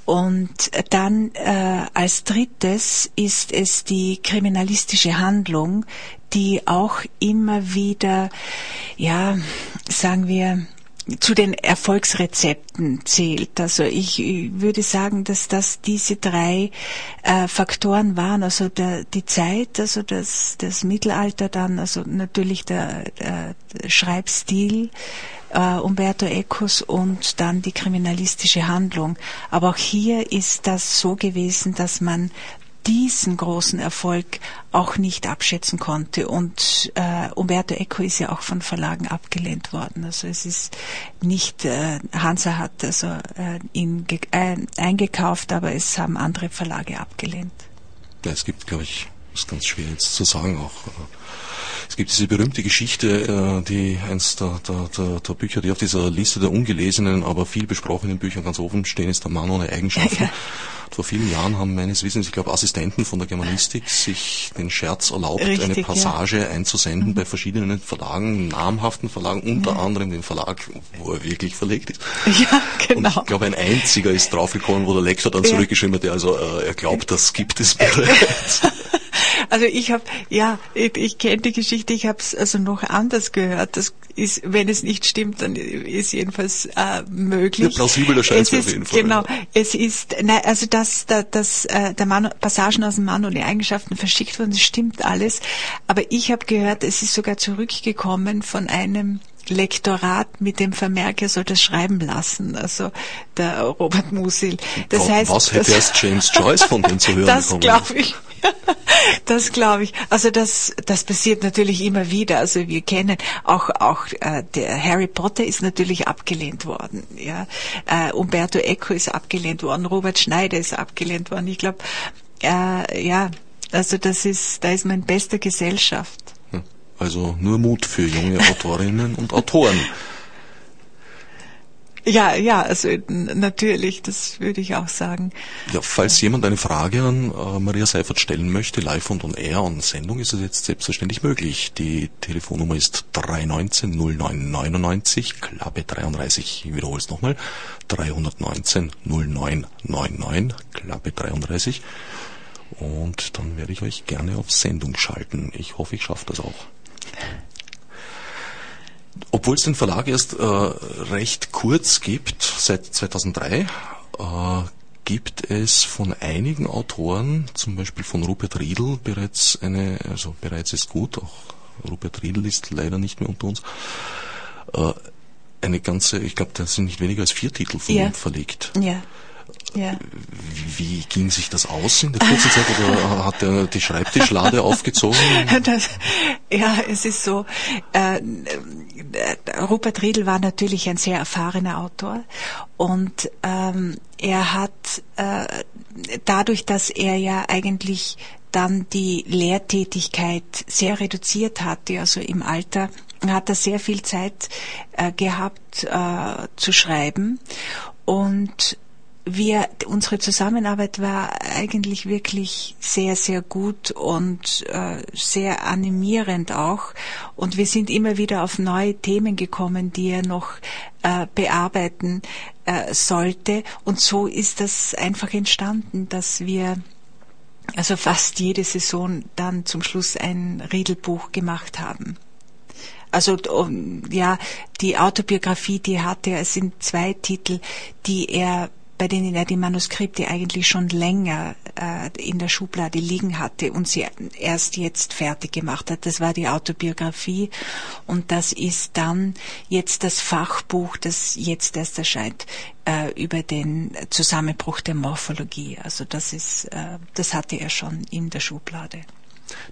Und dann äh, als drittes ist es die kriminalistische Handlung, die auch immer wieder, ja, sagen wir, zu den Erfolgsrezepten zählt. Also ich würde sagen, dass das diese drei äh, Faktoren waren. Also der, die Zeit, also das, das Mittelalter dann, also natürlich der, der Schreibstil, äh, Umberto Ecos und dann die kriminalistische Handlung. Aber auch hier ist das so gewesen, dass man diesen großen Erfolg auch nicht abschätzen konnte. Und äh, Umberto Eco ist ja auch von Verlagen abgelehnt worden. Also es ist nicht, äh, Hansa hat also äh, ihn äh, eingekauft, aber es haben andere Verlage abgelehnt. Ja, es gibt, glaube ich, ist ganz schwer jetzt zu sagen auch. Es gibt diese berühmte Geschichte, äh, die eins der, der, der, der Bücher, die auf dieser Liste der ungelesenen, aber viel besprochenen Bücher ganz oben stehen, ist der Mann ohne Eigenschaften. Ja. Vor vielen Jahren haben meines Wissens, ich glaube, Assistenten von der Germanistik sich den Scherz erlaubt, Richtig, eine Passage ja. einzusenden mhm. bei verschiedenen Verlagen, namhaften Verlagen, unter ja. anderem den Verlag, wo er wirklich verlegt ist. Ja, genau. Und ich glaube, ein einziger ist draufgekommen, wo der Lektor dann zurückgeschrieben hat, also äh, er glaubt, das gibt es bereits. Also ich habe, ja, ich, ich kenne die Geschichte, ich habe es also noch anders gehört. Das ist, wenn es nicht stimmt, dann ist jedenfalls äh, möglich. Ja, plausibel erscheint es auf jeden Fall. Genau, es ist, nein, also dass, dass, dass äh, der Mann, Passagen aus dem Mann und die Eigenschaften verschickt wurden, das stimmt alles. Aber ich habe gehört, es ist sogar zurückgekommen von einem Lektorat mit dem Vermerk, er soll das schreiben lassen, also der Robert Musil. Das heißt, was hätte erst James Joyce von dem zu hören Das glaube ich. das glaube ich. Also das, das passiert natürlich immer wieder. Also wir kennen auch auch äh, der Harry Potter ist natürlich abgelehnt worden. Ja, äh, Umberto Eco ist abgelehnt worden, Robert Schneider ist abgelehnt worden. Ich glaube, äh, ja, also das ist, da ist man in bester Gesellschaft. Hm. Also nur Mut für junge Autorinnen und Autoren. Ja, ja, also natürlich, das würde ich auch sagen. Ja, falls jemand eine Frage an äh, Maria Seifert stellen möchte, live und on air und Sendung, ist es jetzt selbstverständlich möglich. Die Telefonnummer ist 319 0999, Klappe 33. Ich wiederhole es nochmal. 319 0999, Klappe 33. Und dann werde ich euch gerne auf Sendung schalten. Ich hoffe, ich schaffe das auch. Obwohl es den Verlag erst äh, recht kurz gibt, seit 2003, äh, gibt es von einigen Autoren, zum Beispiel von Rupert Riedl, bereits eine, also bereits ist gut, auch Rupert Riedl ist leider nicht mehr unter uns, äh, eine ganze, ich glaube, da sind nicht weniger als vier Titel von Ja. ihm verlegt. Ja. Ja. Wie ging sich das aus in der kurzen Zeit? Oder hat er die Schreibtischlade aufgezogen? Das, ja, es ist so. Äh, äh, Rupert Riedl war natürlich ein sehr erfahrener Autor und ähm, er hat äh, dadurch, dass er ja eigentlich dann die Lehrtätigkeit sehr reduziert hatte, also im Alter, hat er sehr viel Zeit äh, gehabt äh, zu schreiben und wir, unsere Zusammenarbeit war eigentlich wirklich sehr, sehr gut und äh, sehr animierend auch. Und wir sind immer wieder auf neue Themen gekommen, die er noch äh, bearbeiten äh, sollte. Und so ist das einfach entstanden, dass wir also fast jede Saison dann zum Schluss ein Riedelbuch gemacht haben. Also um, ja, die Autobiografie, die hatte er, es sind zwei Titel, die er bei denen er die Manuskripte eigentlich schon länger äh, in der Schublade liegen hatte und sie erst jetzt fertig gemacht hat. Das war die Autobiografie und das ist dann jetzt das Fachbuch, das jetzt erst erscheint äh, über den Zusammenbruch der Morphologie. Also das ist, äh, das hatte er schon in der Schublade.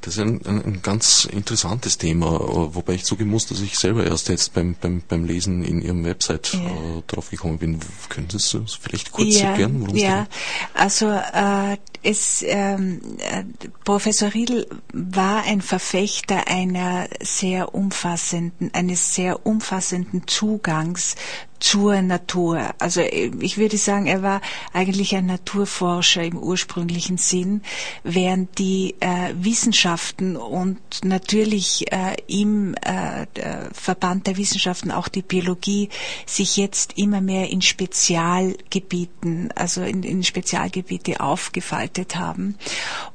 Das ist ein, ein, ein ganz interessantes Thema, wobei ich zugeben muss, dass ich selber erst jetzt beim, beim, beim Lesen in Ihrem Website Ja. äh, drauf gekommen bin. Können Sie es vielleicht kurz ja, erklären, worum es ja. da geht? Also äh, es, ähm, äh, Professor Riedl war ein Verfechter einer sehr umfassenden, eines sehr umfassenden Zugangs zur Natur. Also äh, ich würde sagen, er war eigentlich ein Naturforscher im ursprünglichen Sinn, während die äh, Wissenschaften und natürlich äh, im äh, Verband der Wissenschaften auch die Biologie sich jetzt immer mehr in Spezialgebieten, also in, in Spezialgebiete aufgefaltet haben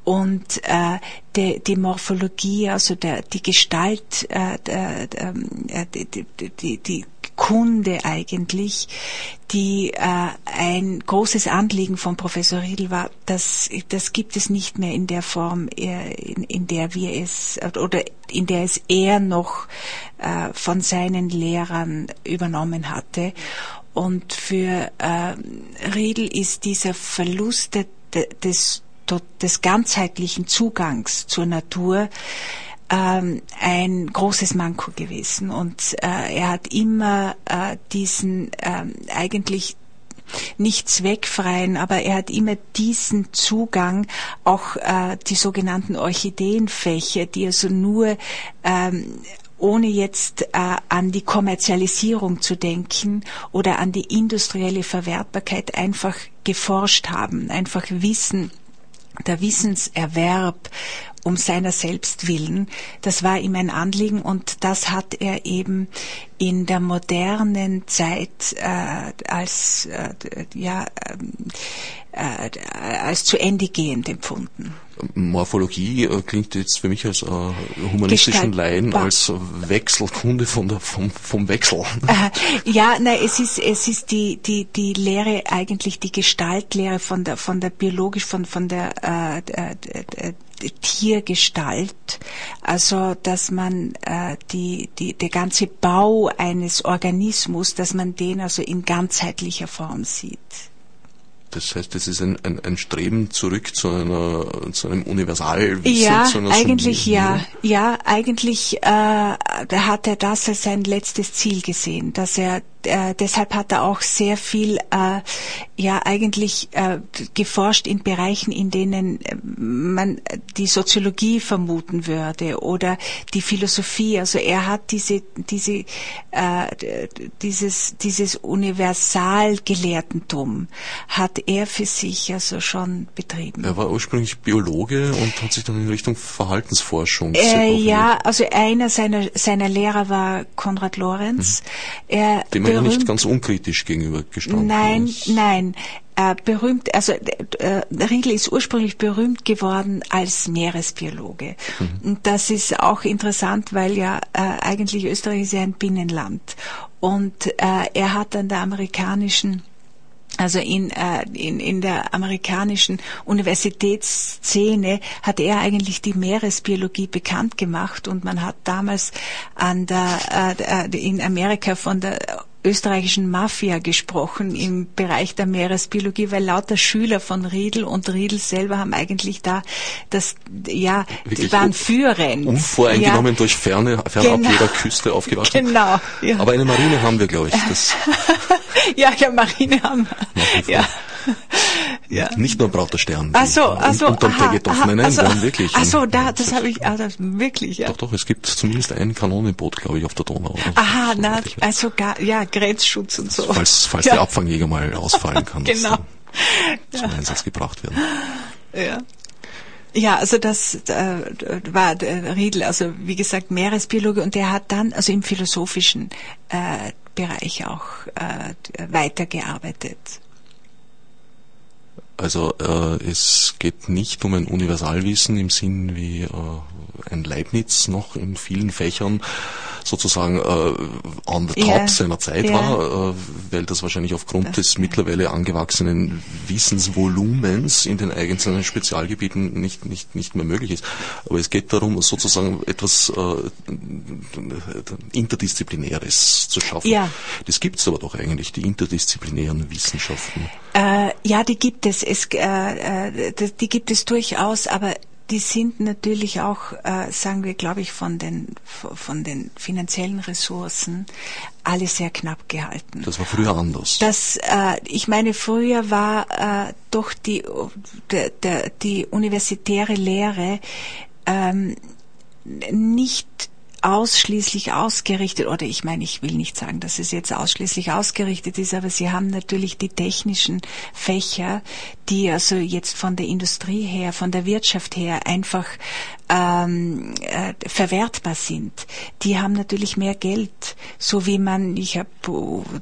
und äh, die, die Morphologie, also der, die Gestalt, äh, der, äh, die, die, die Kunde eigentlich, die äh, ein großes Anliegen von Professor Riedl war, das, das gibt es nicht mehr in der Form, äh, in, in der wir es oder in der es er noch äh, von seinen Lehrern übernommen hatte. Und für äh, Riedl ist dieser Verlust de, de, des, des ganzheitlichen Zugangs zur Natur ähm, ein großes Manko gewesen. Und äh, er hat immer äh, diesen ähm, eigentlich nicht zweckfreien, aber er hat immer diesen Zugang, auch äh, die sogenannten Orchideenfächer, die also nur ähm, ohne jetzt äh, an die Kommerzialisierung zu denken oder an die industrielle Verwertbarkeit einfach geforscht haben, einfach wissen, der Wissenserwerb um seiner selbst willen. Das war ihm ein Anliegen und das hat er eben in der modernen Zeit äh, als äh, ja äh, als zu Ende gehend empfunden. Morphologie äh, klingt jetzt für mich als äh, humanistischen Gestalt- Laien als Wechselkunde von der, vom, vom Wechsel. Äh, ja, nein, es ist es ist die die die Lehre eigentlich die Gestaltlehre von der von der biologisch von von der äh, äh, äh, Tiergestalt, also dass man äh, die die der ganze Bau eines Organismus, dass man den also in ganzheitlicher Form sieht. Das heißt, es ist ein, ein, ein Streben zurück zu einer zu einem Universalwissen. Ja, zu einer eigentlich Summierung. ja. Ja, eigentlich äh, hat er das als sein letztes Ziel gesehen, dass er äh, deshalb hat er auch sehr viel äh, ja eigentlich äh, geforscht in Bereichen, in denen äh, man die Soziologie vermuten würde oder die Philosophie. Also er hat diese diese äh, dieses dieses Universalgelehrtentum hat er für sich also schon betrieben. Er war ursprünglich Biologe und hat sich dann in Richtung Verhaltensforschung Äh, ja, also einer seiner, seiner Lehrer war Konrad Lorenz. Er Dem ja nicht ganz unkritisch gegenübergestanden Nein, ist. nein. Äh, berühmt, also äh, Riedl ist ursprünglich berühmt geworden als Meeresbiologe. Und das ist auch interessant, weil ja äh, eigentlich Österreich ist ja ein Binnenland. Und äh, er hat an der amerikanischen also in, äh, in, in der amerikanischen Universitätsszene hat er eigentlich die Meeresbiologie bekannt gemacht und man hat damals an der, äh, in Amerika von der österreichischen Mafia gesprochen im Bereich der Meeresbiologie, weil lauter Schüler von Riedel und Riedel selber haben eigentlich da das, ja, Wirklich die waren führend. Unvoreingenommen ja. durch ferne, fernab genau. jeder Küste aufgewachsen. Genau. Ja. Aber eine Marine haben wir, glaube ich. Das ja, ja, Marine haben wir. Ja. Ja. Nicht nur Braut der Stern. Ach so, ach so, unterm aha, aha, nein, nein, also, nein, wirklich. Ach so, da, das habe ich, ah, das, wirklich, ja. Doch, doch, es gibt zumindest ein Kanonenboot, glaube ich, auf der Donau. Aha, na, also gar, ja, Grenzschutz und so. Falls, falls ja. der Abfangjäger mal ausfallen kann, genau. dass zum Einsatz gebracht werden. Ja. Ja, also das äh, war der Riedel, also wie gesagt Meeresbiologe und der hat dann also im philosophischen äh, Bereich auch äh, weitergearbeitet. Also äh, es geht nicht um ein Universalwissen im Sinn wie äh, ein Leibniz noch in vielen Fächern sozusagen äh, on the top yeah. seiner Zeit yeah. war, äh, weil das wahrscheinlich aufgrund das des mittlerweile angewachsenen Wissensvolumens in den einzelnen Spezialgebieten nicht, nicht, nicht mehr möglich ist. Aber es geht darum, sozusagen etwas äh, Interdisziplinäres zu schaffen. Ja. Das gibt es aber doch eigentlich, die interdisziplinären Wissenschaften. Äh, ja, die gibt es. es äh, äh die gibt es durchaus, aber die sind natürlich auch, äh, sagen wir, glaube ich, von den, von den finanziellen Ressourcen alle sehr knapp gehalten. Das war früher anders. Das, äh, ich meine, früher war äh, doch die, der, der, die universitäre Lehre ähm, nicht ausschließlich ausgerichtet, oder ich meine, ich will nicht sagen, dass es jetzt ausschließlich ausgerichtet ist, aber sie haben natürlich die technischen Fächer, die also jetzt von der Industrie her, von der Wirtschaft her einfach ähm, äh, verwertbar sind. Die haben natürlich mehr Geld, so wie man, ich habe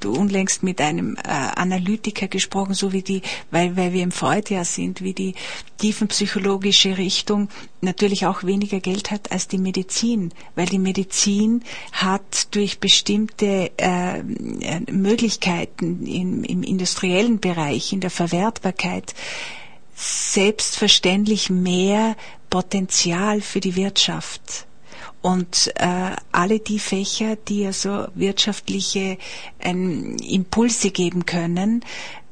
unlängst mit einem äh, Analytiker gesprochen, so wie die, weil, weil wir im Freudjahr sind, wie die tiefenpsychologische Richtung natürlich auch weniger Geld hat als die Medizin, weil die Medizin hat durch bestimmte äh, Möglichkeiten im, im industriellen Bereich, in der Verwertbarkeit, selbstverständlich mehr Potenzial für die Wirtschaft. Und äh, alle die Fächer, die also wirtschaftliche ähm, Impulse geben können,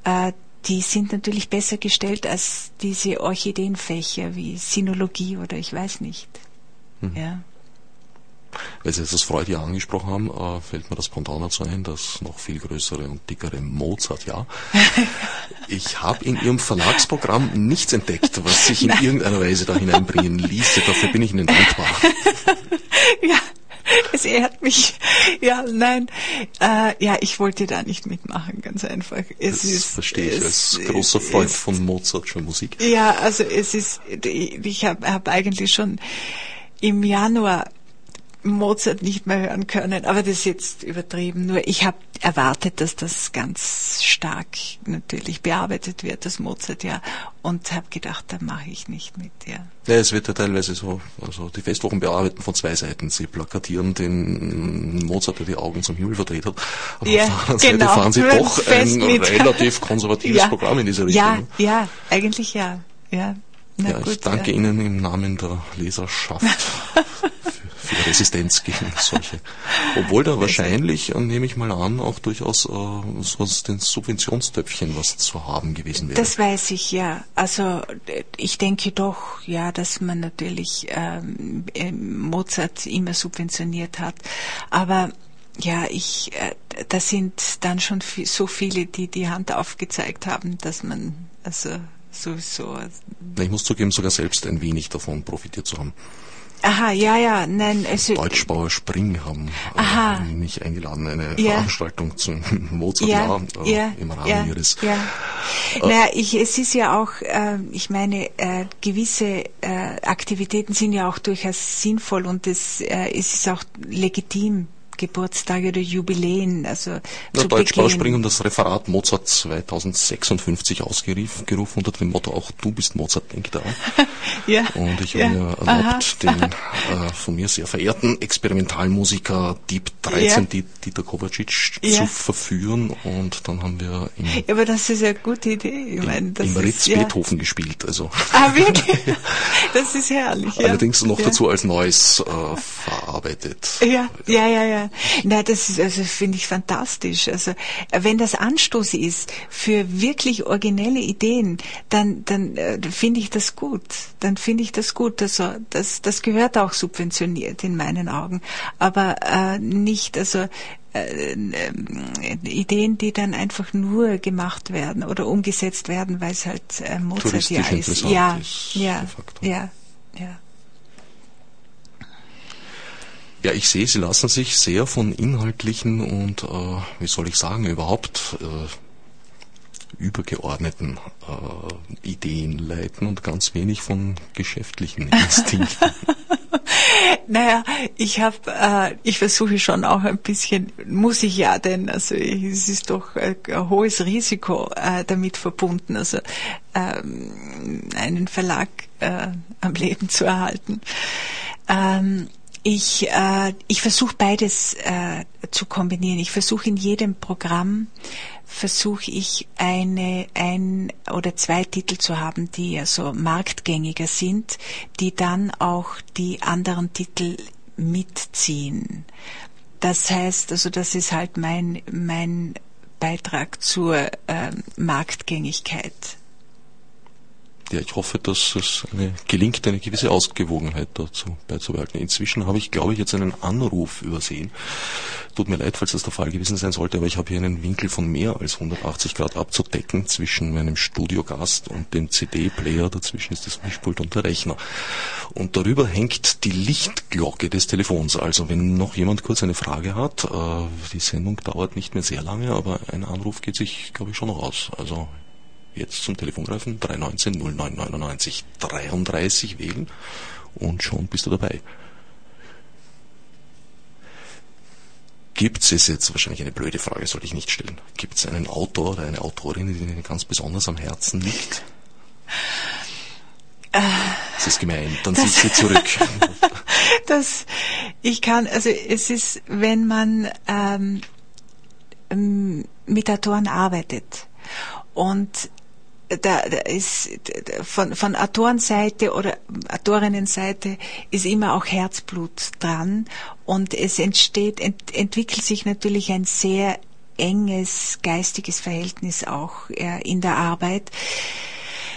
äh, die sind natürlich besser gestellt als diese Orchideenfächer wie Sinologie oder ich weiß nicht. Mhm. Ja. Weil Sie jetzt das Freude ja angesprochen haben, äh, fällt mir das spontan dazu ein, das noch viel größere und dickere Mozart, ja. Ich habe in Ihrem Verlagsprogramm nichts entdeckt, was sich in Nein. irgendeiner Weise da hineinbringen ließe. Dafür bin ich Ihnen dankbar. ja, es ehrt mich. Ja, nein, äh, ja, ich wollte da nicht mitmachen, ganz einfach. Es das ist, verstehe ich als großer Freund von Mozart schon Musik. Ja, also es ist, ich habe hab eigentlich schon im Januar Mozart nicht mehr hören können, aber das ist jetzt übertrieben. Nur ich habe erwartet, dass das ganz stark natürlich bearbeitet wird, das Mozart ja, und habe gedacht, da mache ich nicht mit. Ja. ja, es wird ja teilweise so, also die Festwochen bearbeiten von zwei Seiten. Sie plakatieren den Mozart, der die Augen zum Himmel verdreht hat, aber ja, auf der anderen genau. Seite fahren sie doch ein relativ konservatives ja, Programm in diese Richtung. Ja, ja, eigentlich ja, ja. Na ja, gut, ich danke ja. Ihnen im Namen der Leserschaft viel Resistenz gegen solche. Obwohl da wahrscheinlich, äh, nehme ich mal an, auch durchaus äh, so den Subventionstöpfchen was zu haben gewesen wäre. Das weiß ich, ja. Also ich denke doch, ja, dass man natürlich ähm, Mozart immer subventioniert hat. Aber ja, ich, äh, da sind dann schon so viele, die die Hand aufgezeigt haben, dass man also sowieso. Ich muss zugeben, sogar selbst ein wenig davon profitiert zu haben. Aha, ja, ja, nein. Also, Deutschbauer Spring haben aha. Äh, mich eingeladen, eine ja. Veranstaltung zum Mozart-Jahr ja, ja, im Rahmen ja, ihres. Ja. Äh, naja, ich, es ist ja auch, äh, ich meine, äh, gewisse äh, Aktivitäten sind ja auch durchaus sinnvoll und es, äh, es ist auch legitim, Geburtstage oder Jubiläen, also ja, zu Deutschsprachigen und das Referat Mozart 2056 ausgerufen unter dem Motto auch du bist Mozart, denk daran. ja. Und ich ja. habe mir erlaubt, Aha. den äh, von mir sehr verehrten Experimentalmusiker Dieb 13, Ja. Die- Dieter Kovacic, Ja. zu verführen und dann haben wir im, Ja, aber das ist eine gute Idee. Ich meine, das im ist, Ritz ja. Beethoven gespielt. Also Ah, wirklich? Das ist herrlich. Ja. allerdings noch ja. dazu als Neues äh, verarbeitet. Ja, ja, ja, ja. Na, das ist, also finde ich fantastisch. Also, äh, wenn das Anstoß ist für wirklich originelle Ideen, dann, dann äh, finde ich das gut. Dann finde ich das gut. Also, das, das gehört auch subventioniert in meinen Augen. Aber äh, nicht, also, äh, ähm, Ideen, die dann einfach nur gemacht werden oder umgesetzt werden, weil es halt äh, Mozart ja ist. Ja, ist, ja, ja, ja. Ja, ich sehe, Sie lassen sich sehr von inhaltlichen und, äh, wie soll ich sagen, überhaupt äh, übergeordneten äh, Ideen leiten und ganz wenig von geschäftlichen Instinkten. Naja, ich habe, äh, ich versuche schon auch ein bisschen, muss ich ja, denn also es ist doch äh, ein hohes Risiko äh, damit verbunden, also ähm, einen Verlag äh, am Leben zu erhalten. Ähm, ich, äh, ich versuche beides äh, zu kombinieren. Ich versuche in jedem Programm versuche ich eine ein oder zwei Titel zu haben, die also marktgängiger sind, die dann auch die anderen Titel mitziehen. Das heißt, also das ist halt mein mein Beitrag zur ähm, Marktgängigkeit. Ja, ich hoffe, dass es eine, gelingt, eine gewisse Ausgewogenheit dazu beizubehalten. Inzwischen habe ich, glaube ich, jetzt einen Anruf übersehen. Tut mir leid, falls das der Fall gewesen sein sollte, aber ich habe hier einen Winkel von mehr als 180 Grad abzudecken zwischen meinem Studiogast und dem CD-Player. Dazwischen ist das Mischpult und der Rechner. Und darüber hängt die Lichtglocke des Telefons. Also wenn noch jemand kurz eine Frage hat, äh, die Sendung dauert nicht mehr sehr lange, aber ein Anruf geht sich, glaube ich, schon noch aus. Also jetzt zum Telefon greifen, 319 0999 33 wählen und schon bist du dabei. Gibt es jetzt wahrscheinlich eine blöde Frage, sollte ich nicht stellen. Gibt es einen Autor oder eine Autorin, die Ihnen ganz besonders am Herzen liegt? Das ist gemein, dann das- sieht sie zurück. Das, ich kann, also es ist, wenn man ähm, ähm, mit Autoren arbeitet und da, da ist von, von Autorenseite oder Autorinnenseite ist immer auch Herzblut dran und es entsteht, ent, entwickelt sich natürlich ein sehr enges geistiges Verhältnis auch äh, in der Arbeit.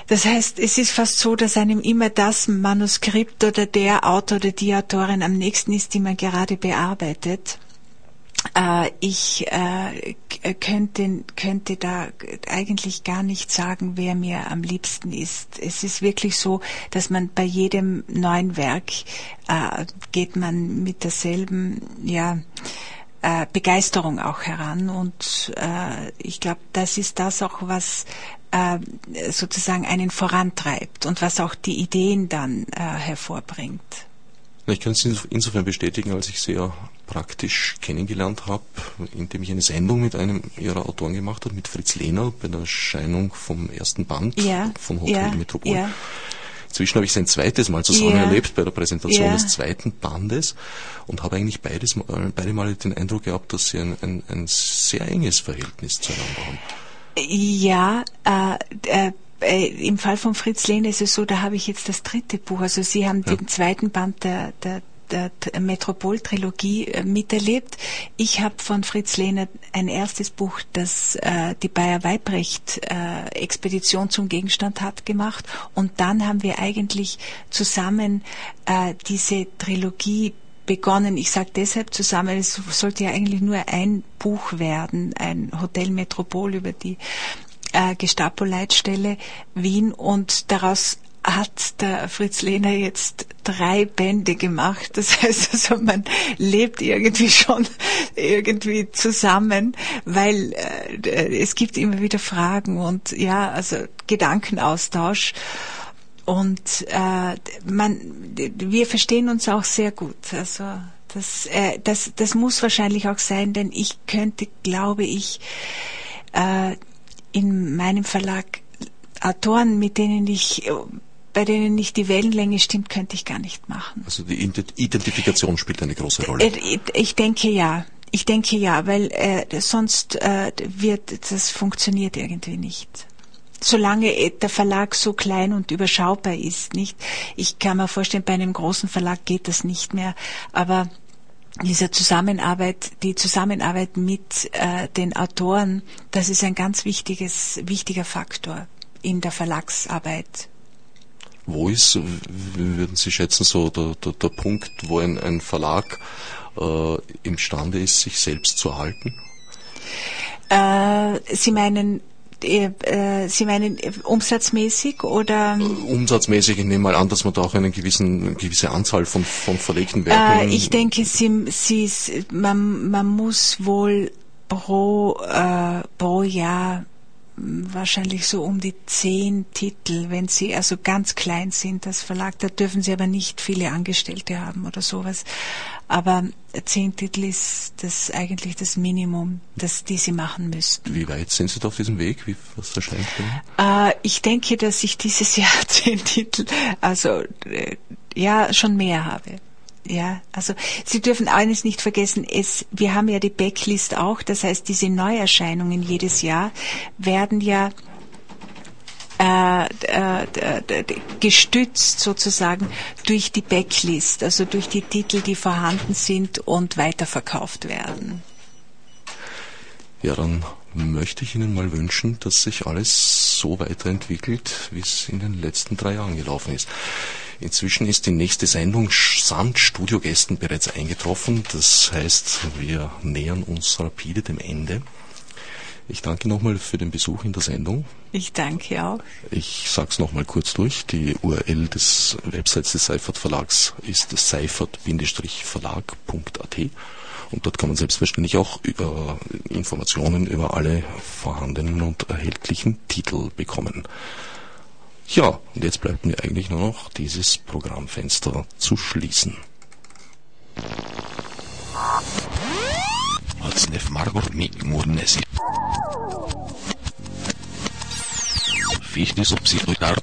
Das heißt, es ist fast so, dass einem immer das Manuskript oder der Autor oder die Autorin am nächsten ist, die man gerade bearbeitet. Äh, ich äh, könnte, könnte da eigentlich gar nicht sagen, wer mir am liebsten ist. Es ist wirklich so, dass man bei jedem neuen Werk äh, geht man mit derselben, ja, äh, Begeisterung auch heran und äh, ich glaube, das ist das auch, was äh, sozusagen einen vorantreibt und was auch die Ideen dann äh, hervorbringt. Ich kann es inso- insofern bestätigen, als ich sehr praktisch kennengelernt habe, indem ich eine Sendung mit einem ihrer Autoren gemacht habe, mit Fritz Lehner bei der Erscheinung vom ersten Band Ja, von Hotel ja, Metropol. ja. Inzwischen habe ich sein zweites Mal zusammen Ja. erlebt bei der Präsentation Ja. des zweiten Bandes und habe eigentlich beides, Mal- beide Male den Eindruck gehabt, dass sie ein, ein, ein sehr enges Verhältnis zueinander haben. Ja, äh, äh, äh, im Fall von Fritz Lehner ist es so, da habe ich jetzt das dritte Buch. Also Sie haben den zweiten Band der, der, der Metropol-Trilogie äh, miterlebt. Ich habe von Fritz Lehner ein erstes Buch, das äh, die Bayer-Weibrecht-Expedition zum Gegenstand hat, gemacht. Und dann haben wir eigentlich zusammen äh, diese Trilogie begonnen. Ich sage deshalb zusammen, es sollte ja eigentlich nur ein Buch werden, ein Hotel Metropol über die äh, Gestapo-Leitstelle Wien und daraus hat der Fritz Lehner jetzt drei Bände gemacht. Das heißt also, man lebt irgendwie schon irgendwie zusammen, weil äh, es gibt immer wieder Fragen und ja, also Gedankenaustausch. Und äh, man, wir verstehen uns auch sehr gut. Also Das, äh, das, das muss wahrscheinlich auch sein, denn ich könnte, glaube ich, äh, in meinem Verlag Autoren, mit denen ich bei denen nicht die Wellenlänge stimmt, könnte ich gar nicht machen. Also die Identifikation spielt eine große Rolle. Äh, ich denke ja. Ich denke ja, weil äh, sonst äh, wird das funktioniert irgendwie nicht. Solange äh, der Verlag so klein und überschaubar ist, nicht. Ich kann mir vorstellen, bei einem großen Verlag geht das nicht mehr, aber diese Zusammenarbeit, die Zusammenarbeit mit äh, den Autoren, das ist ein ganz wichtiges, wichtiger Faktor in der Verlagsarbeit. Wo ist, würden Sie schätzen, so der, der, der Punkt, wo ein, ein Verlag äh, imstande ist, sich selbst zu erhalten? Äh, Sie meinen äh, äh, Sie meinen umsatzmäßig oder? Umsatzmäßig, ich nehme mal an, dass man da auch eine gewissen, gewisse Anzahl von, von verlegten Werken. Äh, ich denke, Sie, Sie, man, man muss wohl pro, äh, pro Jahr wahrscheinlich so um die zehn Titel, wenn sie also ganz klein sind, das Verlag, da dürfen sie aber nicht viele Angestellte haben oder sowas. Aber zehn Titel ist das eigentlich das Minimum, das die sie machen müssten. Wie weit sind Sie da auf diesem Weg? Wie, was erscheint Äh, ich denke, dass ich dieses Jahr zehn Titel, also äh, ja, schon mehr habe. Ja, also Sie dürfen eines nicht vergessen, es, wir haben ja die Backlist auch, das heißt, diese Neuerscheinungen jedes Jahr werden ja äh, äh, gestützt sozusagen durch die Backlist, also durch die Titel, die vorhanden sind und weiterverkauft werden. Ja, dann möchte ich Ihnen mal wünschen, dass sich alles so weiterentwickelt, wie es in den letzten drei Jahren gelaufen ist. Inzwischen ist die nächste Sendung samt Studiogästen bereits eingetroffen. Das heißt, wir nähern uns rapide dem Ende. Ich danke nochmal für den Besuch in der Sendung. Ich danke auch. Ich sage es nochmal kurz durch. Die URL des Websites des Seifert Verlags ist seifert-verlag.at und dort kann man selbstverständlich auch über Informationen über alle vorhandenen und erhältlichen Titel bekommen. Ja, und jetzt bleibt mir eigentlich nur noch dieses Programmfenster zu schließen. Otsnef Margot Murnesi. Fichtes Obsidiotar